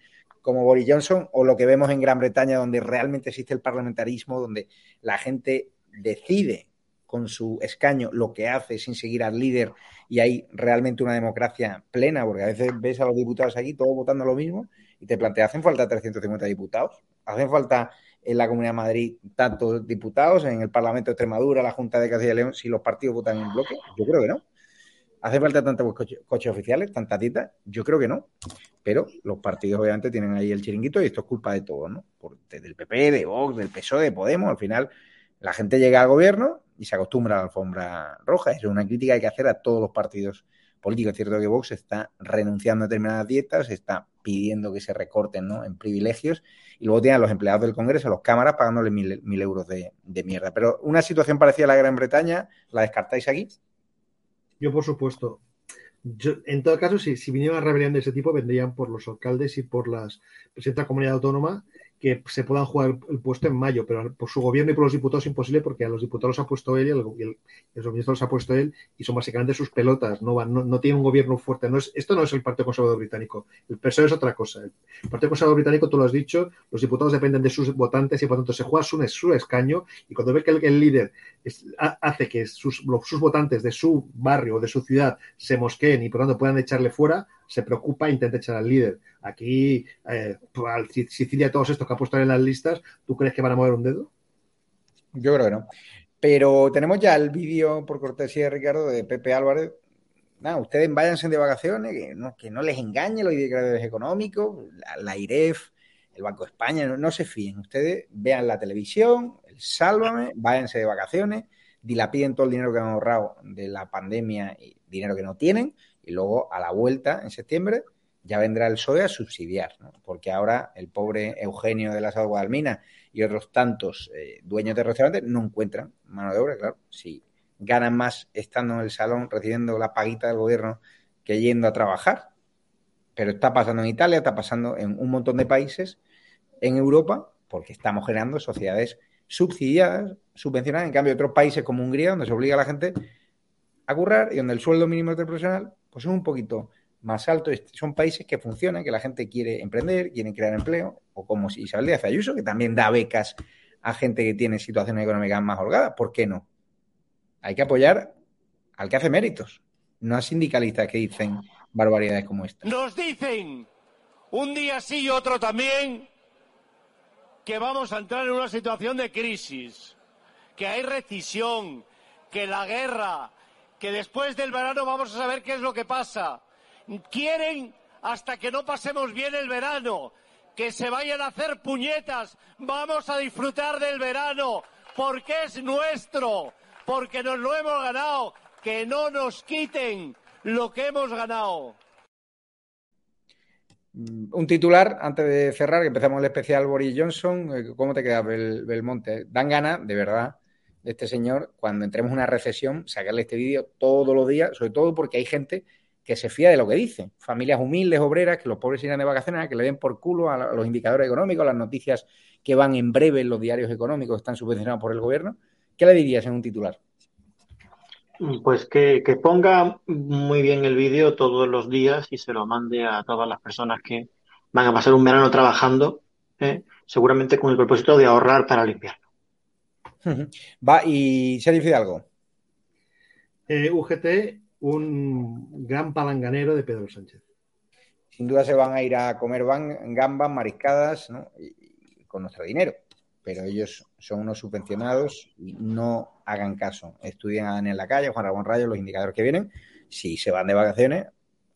[SPEAKER 6] como Boris Johnson, o lo que vemos en Gran Bretaña, donde realmente existe el parlamentarismo, donde la gente decide con su escaño lo que hace sin seguir al líder y hay realmente una democracia plena, porque a veces ves a los diputados aquí todos votando lo mismo y te planteas, ¿hacen falta 350 diputados? ¿Hacen falta en la Comunidad de Madrid tantos diputados, en el Parlamento de Extremadura, la Junta de Castilla y León, si los partidos votan en bloque? Yo creo que no. ¿Hace falta tantos coches, oficiales, tantas citas? Yo creo que no. Pero los partidos obviamente tienen ahí el chiringuito y esto es culpa de todos, ¿no? del PP, de Vox, del PSOE, de Podemos. Al final la gente llega al gobierno y se acostumbra a la alfombra roja. Es una crítica que hay que hacer a todos los partidos políticos. Es cierto que Vox está renunciando a determinadas dietas, está pidiendo que se recorten ¿no? en privilegios y luego tienen a los empleados del Congreso, a los cámaras, pagándole mil, euros de, de, mierda. Pero una situación parecida a la Gran Bretaña, ¿la descartáis aquí?
[SPEAKER 3] Yo, por supuesto. Yo, en todo caso, si, viniera una rebelión de ese tipo, vendrían por los alcaldes y por las presidenta de comunidad autónoma que se puedan jugar el puesto en mayo, pero por su gobierno y por los diputados es imposible porque a los diputados los ha puesto él y, los ministros los ha puesto él y son básicamente sus pelotas, no, van, no, no tiene un gobierno fuerte. No es, esto no es el Partido Conservador Británico, el PSOE es otra cosa. El Partido Conservador Británico, tú lo has dicho, los diputados dependen de sus votantes y por tanto se juega su, su escaño y cuando ve que el, líder hace que sus, sus votantes de su barrio o de su ciudad se mosqueen y por tanto puedan echarle fuera, se preocupa e intenta echar al líder. Aquí, eh, al Sicilia, todos estos que ha puesto en las listas, ¿tú crees que van a mover un dedo?
[SPEAKER 6] Yo creo que no. Pero tenemos ya el vídeo, por cortesía de Ricardo, de Pepe Álvarez. Nada, ustedes váyanse de vacaciones, que no, les engañe los indicadores económicos, la, la IREF, el Banco de España, no, no, se fíen. Ustedes vean la televisión, el Sálvame, váyanse de vacaciones, dilapiden todo el dinero que han ahorrado de la pandemia y dinero que no tienen, y luego a la vuelta, en septiembre, ya vendrá el PSOE a subsidiar, ¿no? porque ahora el pobre Eugenio de la Sal Guadalmina y otros tantos eh, dueños de restaurantes no encuentran mano de obra, claro, si ganan más estando en el salón recibiendo la paguita del gobierno que yendo a trabajar. Pero está pasando en Italia, está pasando en un montón de países en Europa, porque estamos generando sociedades subsidiadas, subvencionadas, en cambio otros países como Hungría, donde se obliga a la gente a currar y donde el sueldo mínimo profesional pues es un poquito más alto. Son países que funcionan, que la gente quiere emprender, quiere crear empleo, o como Isabel Díaz Ayuso, que también da becas a gente que tiene situaciones económicas más holgadas. ¿Por qué no? Hay que apoyar al que hace méritos, no a sindicalistas que dicen barbaridades como esta.
[SPEAKER 15] Nos dicen un día sí y otro también que vamos a entrar en una situación de crisis, que hay recesión, que la guerra, que después del verano vamos a saber qué es lo que pasa. Quieren hasta que no pasemos bien el verano, que se vayan a hacer puñetas. Vamos a disfrutar del verano porque es nuestro, porque nos lo hemos ganado. Que no nos quiten lo que hemos ganado.
[SPEAKER 6] Un titular antes de cerrar, que empezamos el especial Boris Johnson. Eh, ¿Cómo te queda Belmonte? Dan ganas, de verdad, este señor, cuando entremos en una recesión, sacarle este vídeo todos los días, sobre todo porque hay gente que se fía de lo que dice. Familias humildes, obreras, que los pobres irán de vacaciones, que le den por culo a los indicadores económicos, las noticias que van en breve en los diarios económicos, están subvencionados por el gobierno. ¿Qué le dirías en un titular?
[SPEAKER 8] Pues que, ponga muy bien el vídeo todos los días y se lo mande a todas las personas que van a pasar un verano trabajando, ¿eh? seguramente con el propósito de ahorrar para
[SPEAKER 6] Va, y se dice algo.
[SPEAKER 3] Eh, UGT un gran palanganero de Pedro Sánchez.
[SPEAKER 6] Sin duda se van a ir a comer gambas, mariscadas, ¿no? y, con nuestro dinero. Pero ellos son unos subvencionados y no hagan caso. Estudian en la calle, Juan Ramón Rayo, los indicadores que vienen. Si se van de vacaciones,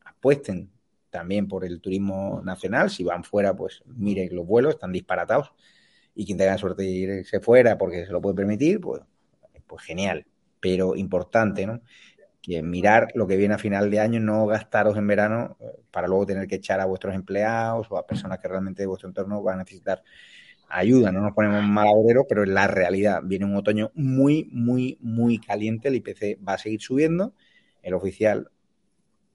[SPEAKER 6] apuesten también por el turismo nacional. Si van fuera, pues miren los vuelos, están disparatados. Y quien tenga suerte de irse fuera porque se lo puede permitir, pues, pues genial. Pero importante, ¿no? que mirar lo que viene a final de año, no gastaros en verano eh, para luego tener que echar a vuestros empleados o a personas que realmente de vuestro entorno van a necesitar ayuda. No nos ponemos malaboreros, pero en la realidad viene un otoño muy, muy, muy caliente. El IPC va a seguir subiendo. El oficial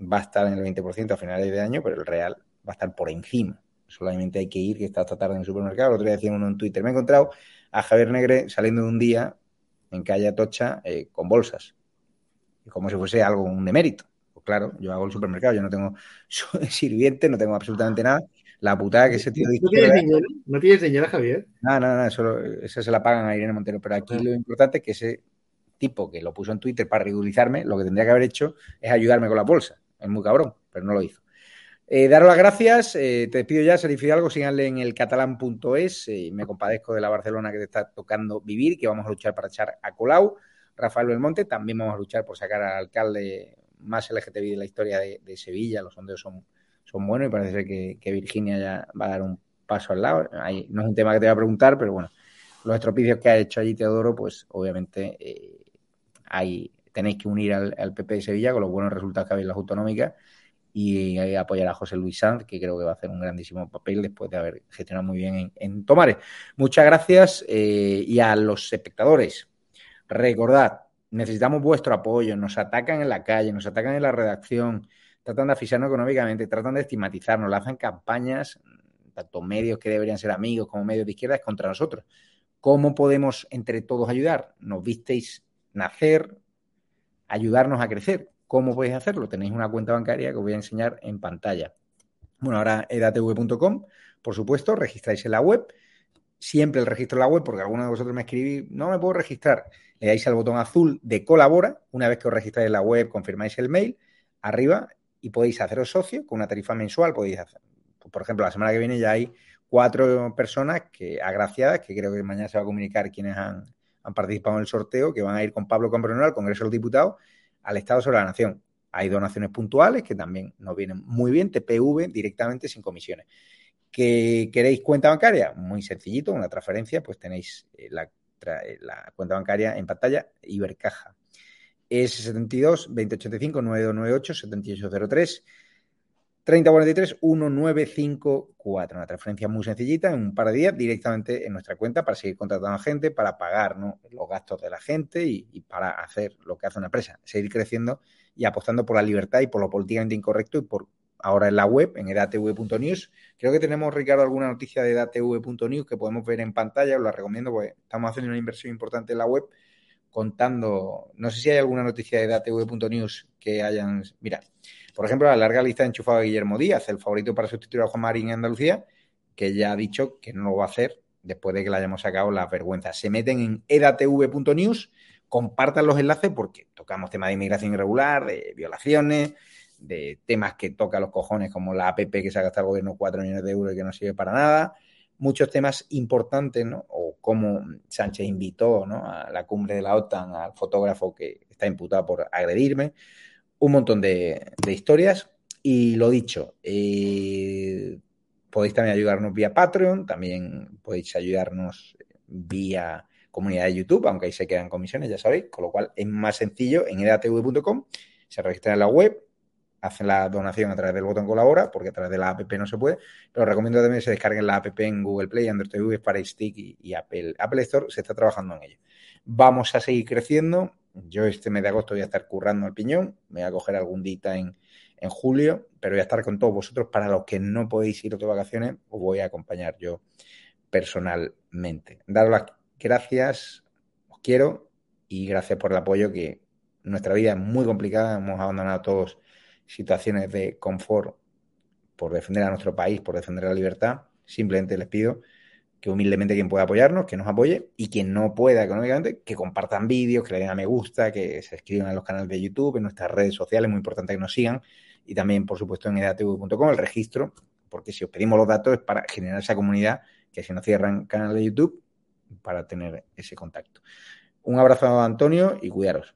[SPEAKER 6] va a estar en el 20% a finales de año, pero el real va a estar por encima. Solamente hay que ir, que está esta tarde en el supermercado. El otro día decía uno en Twitter. Me he encontrado a Javier Negre saliendo de un día en calle Atocha eh, con bolsas como si fuese algo, un demérito. Pues claro, yo hago el supermercado, yo no tengo (laughs) sirviente, no tengo absolutamente nada. La putada que ese tío
[SPEAKER 3] ¿No tienes dinero? ¿No tienes Javier?
[SPEAKER 6] No, no, no, solo, esa se la pagan a Irene Montero. Pero aquí lo importante es que ese tipo que lo puso en Twitter para ridiculizarme, lo que tendría que haber hecho es ayudarme con la bolsa. Es muy cabrón, pero no lo hizo. Eh, daros las gracias, eh, te pido ya, Serif algo, síganle en el catalán.es, eh, me compadezco de la Barcelona que te está tocando vivir, que vamos a luchar para echar a Colau, Rafael Belmonte, también vamos a luchar por sacar al alcalde más LGTBI de la historia de, Sevilla, los sondeos son, son buenos y parece ser que, Virginia ya va a dar un paso al lado, Ahí, no es un tema que te voy a preguntar, pero bueno, los estropicios que ha hecho allí Teodoro, pues obviamente hay, tenéis que unir al, al PP de Sevilla con los buenos resultados que habéis en las autonómicas y apoyar a José Luis Sanz, que creo que va a hacer un grandísimo papel después de haber gestionado muy bien en, Tomares. Muchas gracias eh, y a los espectadores. Recordad, necesitamos vuestro apoyo. Nos atacan en la calle, nos atacan en la redacción, tratan de asfixiarnos económicamente, tratan de estigmatizarnos, lanzan campañas, tanto medios que deberían ser amigos como medios de izquierda, contra nosotros. ¿Cómo podemos entre todos ayudar? Nos visteis nacer, ayudarnos a crecer ¿Cómo podéis hacerlo? Tenéis una cuenta bancaria que os voy a enseñar en pantalla. Bueno, ahora edatv.com, por supuesto, registráis en la web. Siempre el registro en la web, porque alguno de vosotros me escribí, no me puedo registrar. Le dais al botón azul de colabora. Una vez que os registráis en la web, confirmáis el mail arriba y podéis haceros socio con una tarifa mensual. Podéis hacer, por ejemplo, la semana que viene ya hay cuatro personas que agraciadas, que creo que mañana se va a comunicar quienes han, participado en el sorteo, que van a ir con Pablo Cambronero al Congreso de los Diputados al Estado sobre la Nación. Hay donaciones puntuales que también nos vienen muy bien, TPV directamente sin comisiones. ¿Que queréis cuenta bancaria? Muy sencillito, una transferencia, pues tenéis eh, eh, la, cuenta bancaria en pantalla, Ibercaja. Es 72 2085 9298 7803 3043 1954. Una transferencia muy sencillita en un par de días directamente en nuestra cuenta para seguir contratando a gente, para pagar los gastos de la gente y, para hacer lo que hace una empresa, seguir creciendo y apostando por la libertad y por lo políticamente incorrecto y por ahora en la web, en edatv.news. Creo que tenemos, Ricardo, alguna noticia de edatv.news que podemos ver en pantalla, os la recomiendo porque estamos haciendo una inversión importante en la web contando, no sé si hay alguna noticia de edatv.news que hayan, mira, por ejemplo, la larga lista de enchufado de Guillermo Díaz, el favorito para sustituir a Juan Marín en Andalucía, que ya ha dicho que no lo va a hacer después de que le hayamos sacado la vergüenza. Se meten en edatv.news, compartan los enlaces porque tocamos temas de inmigración irregular, de violaciones, de temas que toca los cojones como la APP que se ha gastado el gobierno 4 millones de euros y que no sirve para nada. Muchos temas importantes, ¿no? O cómo Sánchez invitó ¿no? a la cumbre de la OTAN al fotógrafo que está imputado por agredirme un montón de, historias. Y lo dicho, eh, podéis también ayudarnos vía Patreon, también podéis ayudarnos vía comunidad de YouTube, aunque ahí se quedan comisiones, ya sabéis, con lo cual es más sencillo en edatv.com, se registran en la web, hacen la donación a través del botón colabora, porque a través de la app no se puede, pero recomiendo también que se descarguen la app en Google Play, Android TV, Fire Stick y, y Apple. Apple Store se está trabajando en ello. Vamos a seguir creciendo, yo este mes de agosto voy a estar currando el piñón, me voy a coger algún día en, en julio, pero voy a estar con todos vosotros. Para los que no podéis ir de vacaciones, os voy a acompañar yo personalmente. Daros las gracias, os quiero y gracias por el apoyo que nuestra vida es muy complicada, hemos abandonado todos situaciones de confort por defender a nuestro país, por defender la libertad. Simplemente les pido que humildemente quien pueda apoyarnos, que nos apoye, y quien no pueda económicamente, que compartan vídeos, que le den a me gusta, que se escriban en los canales de YouTube, en nuestras redes sociales, muy importante que nos sigan, y también, por supuesto, en edatv.com, el registro, porque si os pedimos los datos es para generar esa comunidad, que si no cierran canal de YouTube, para tener ese contacto. Un abrazo a Antonio y cuidaros.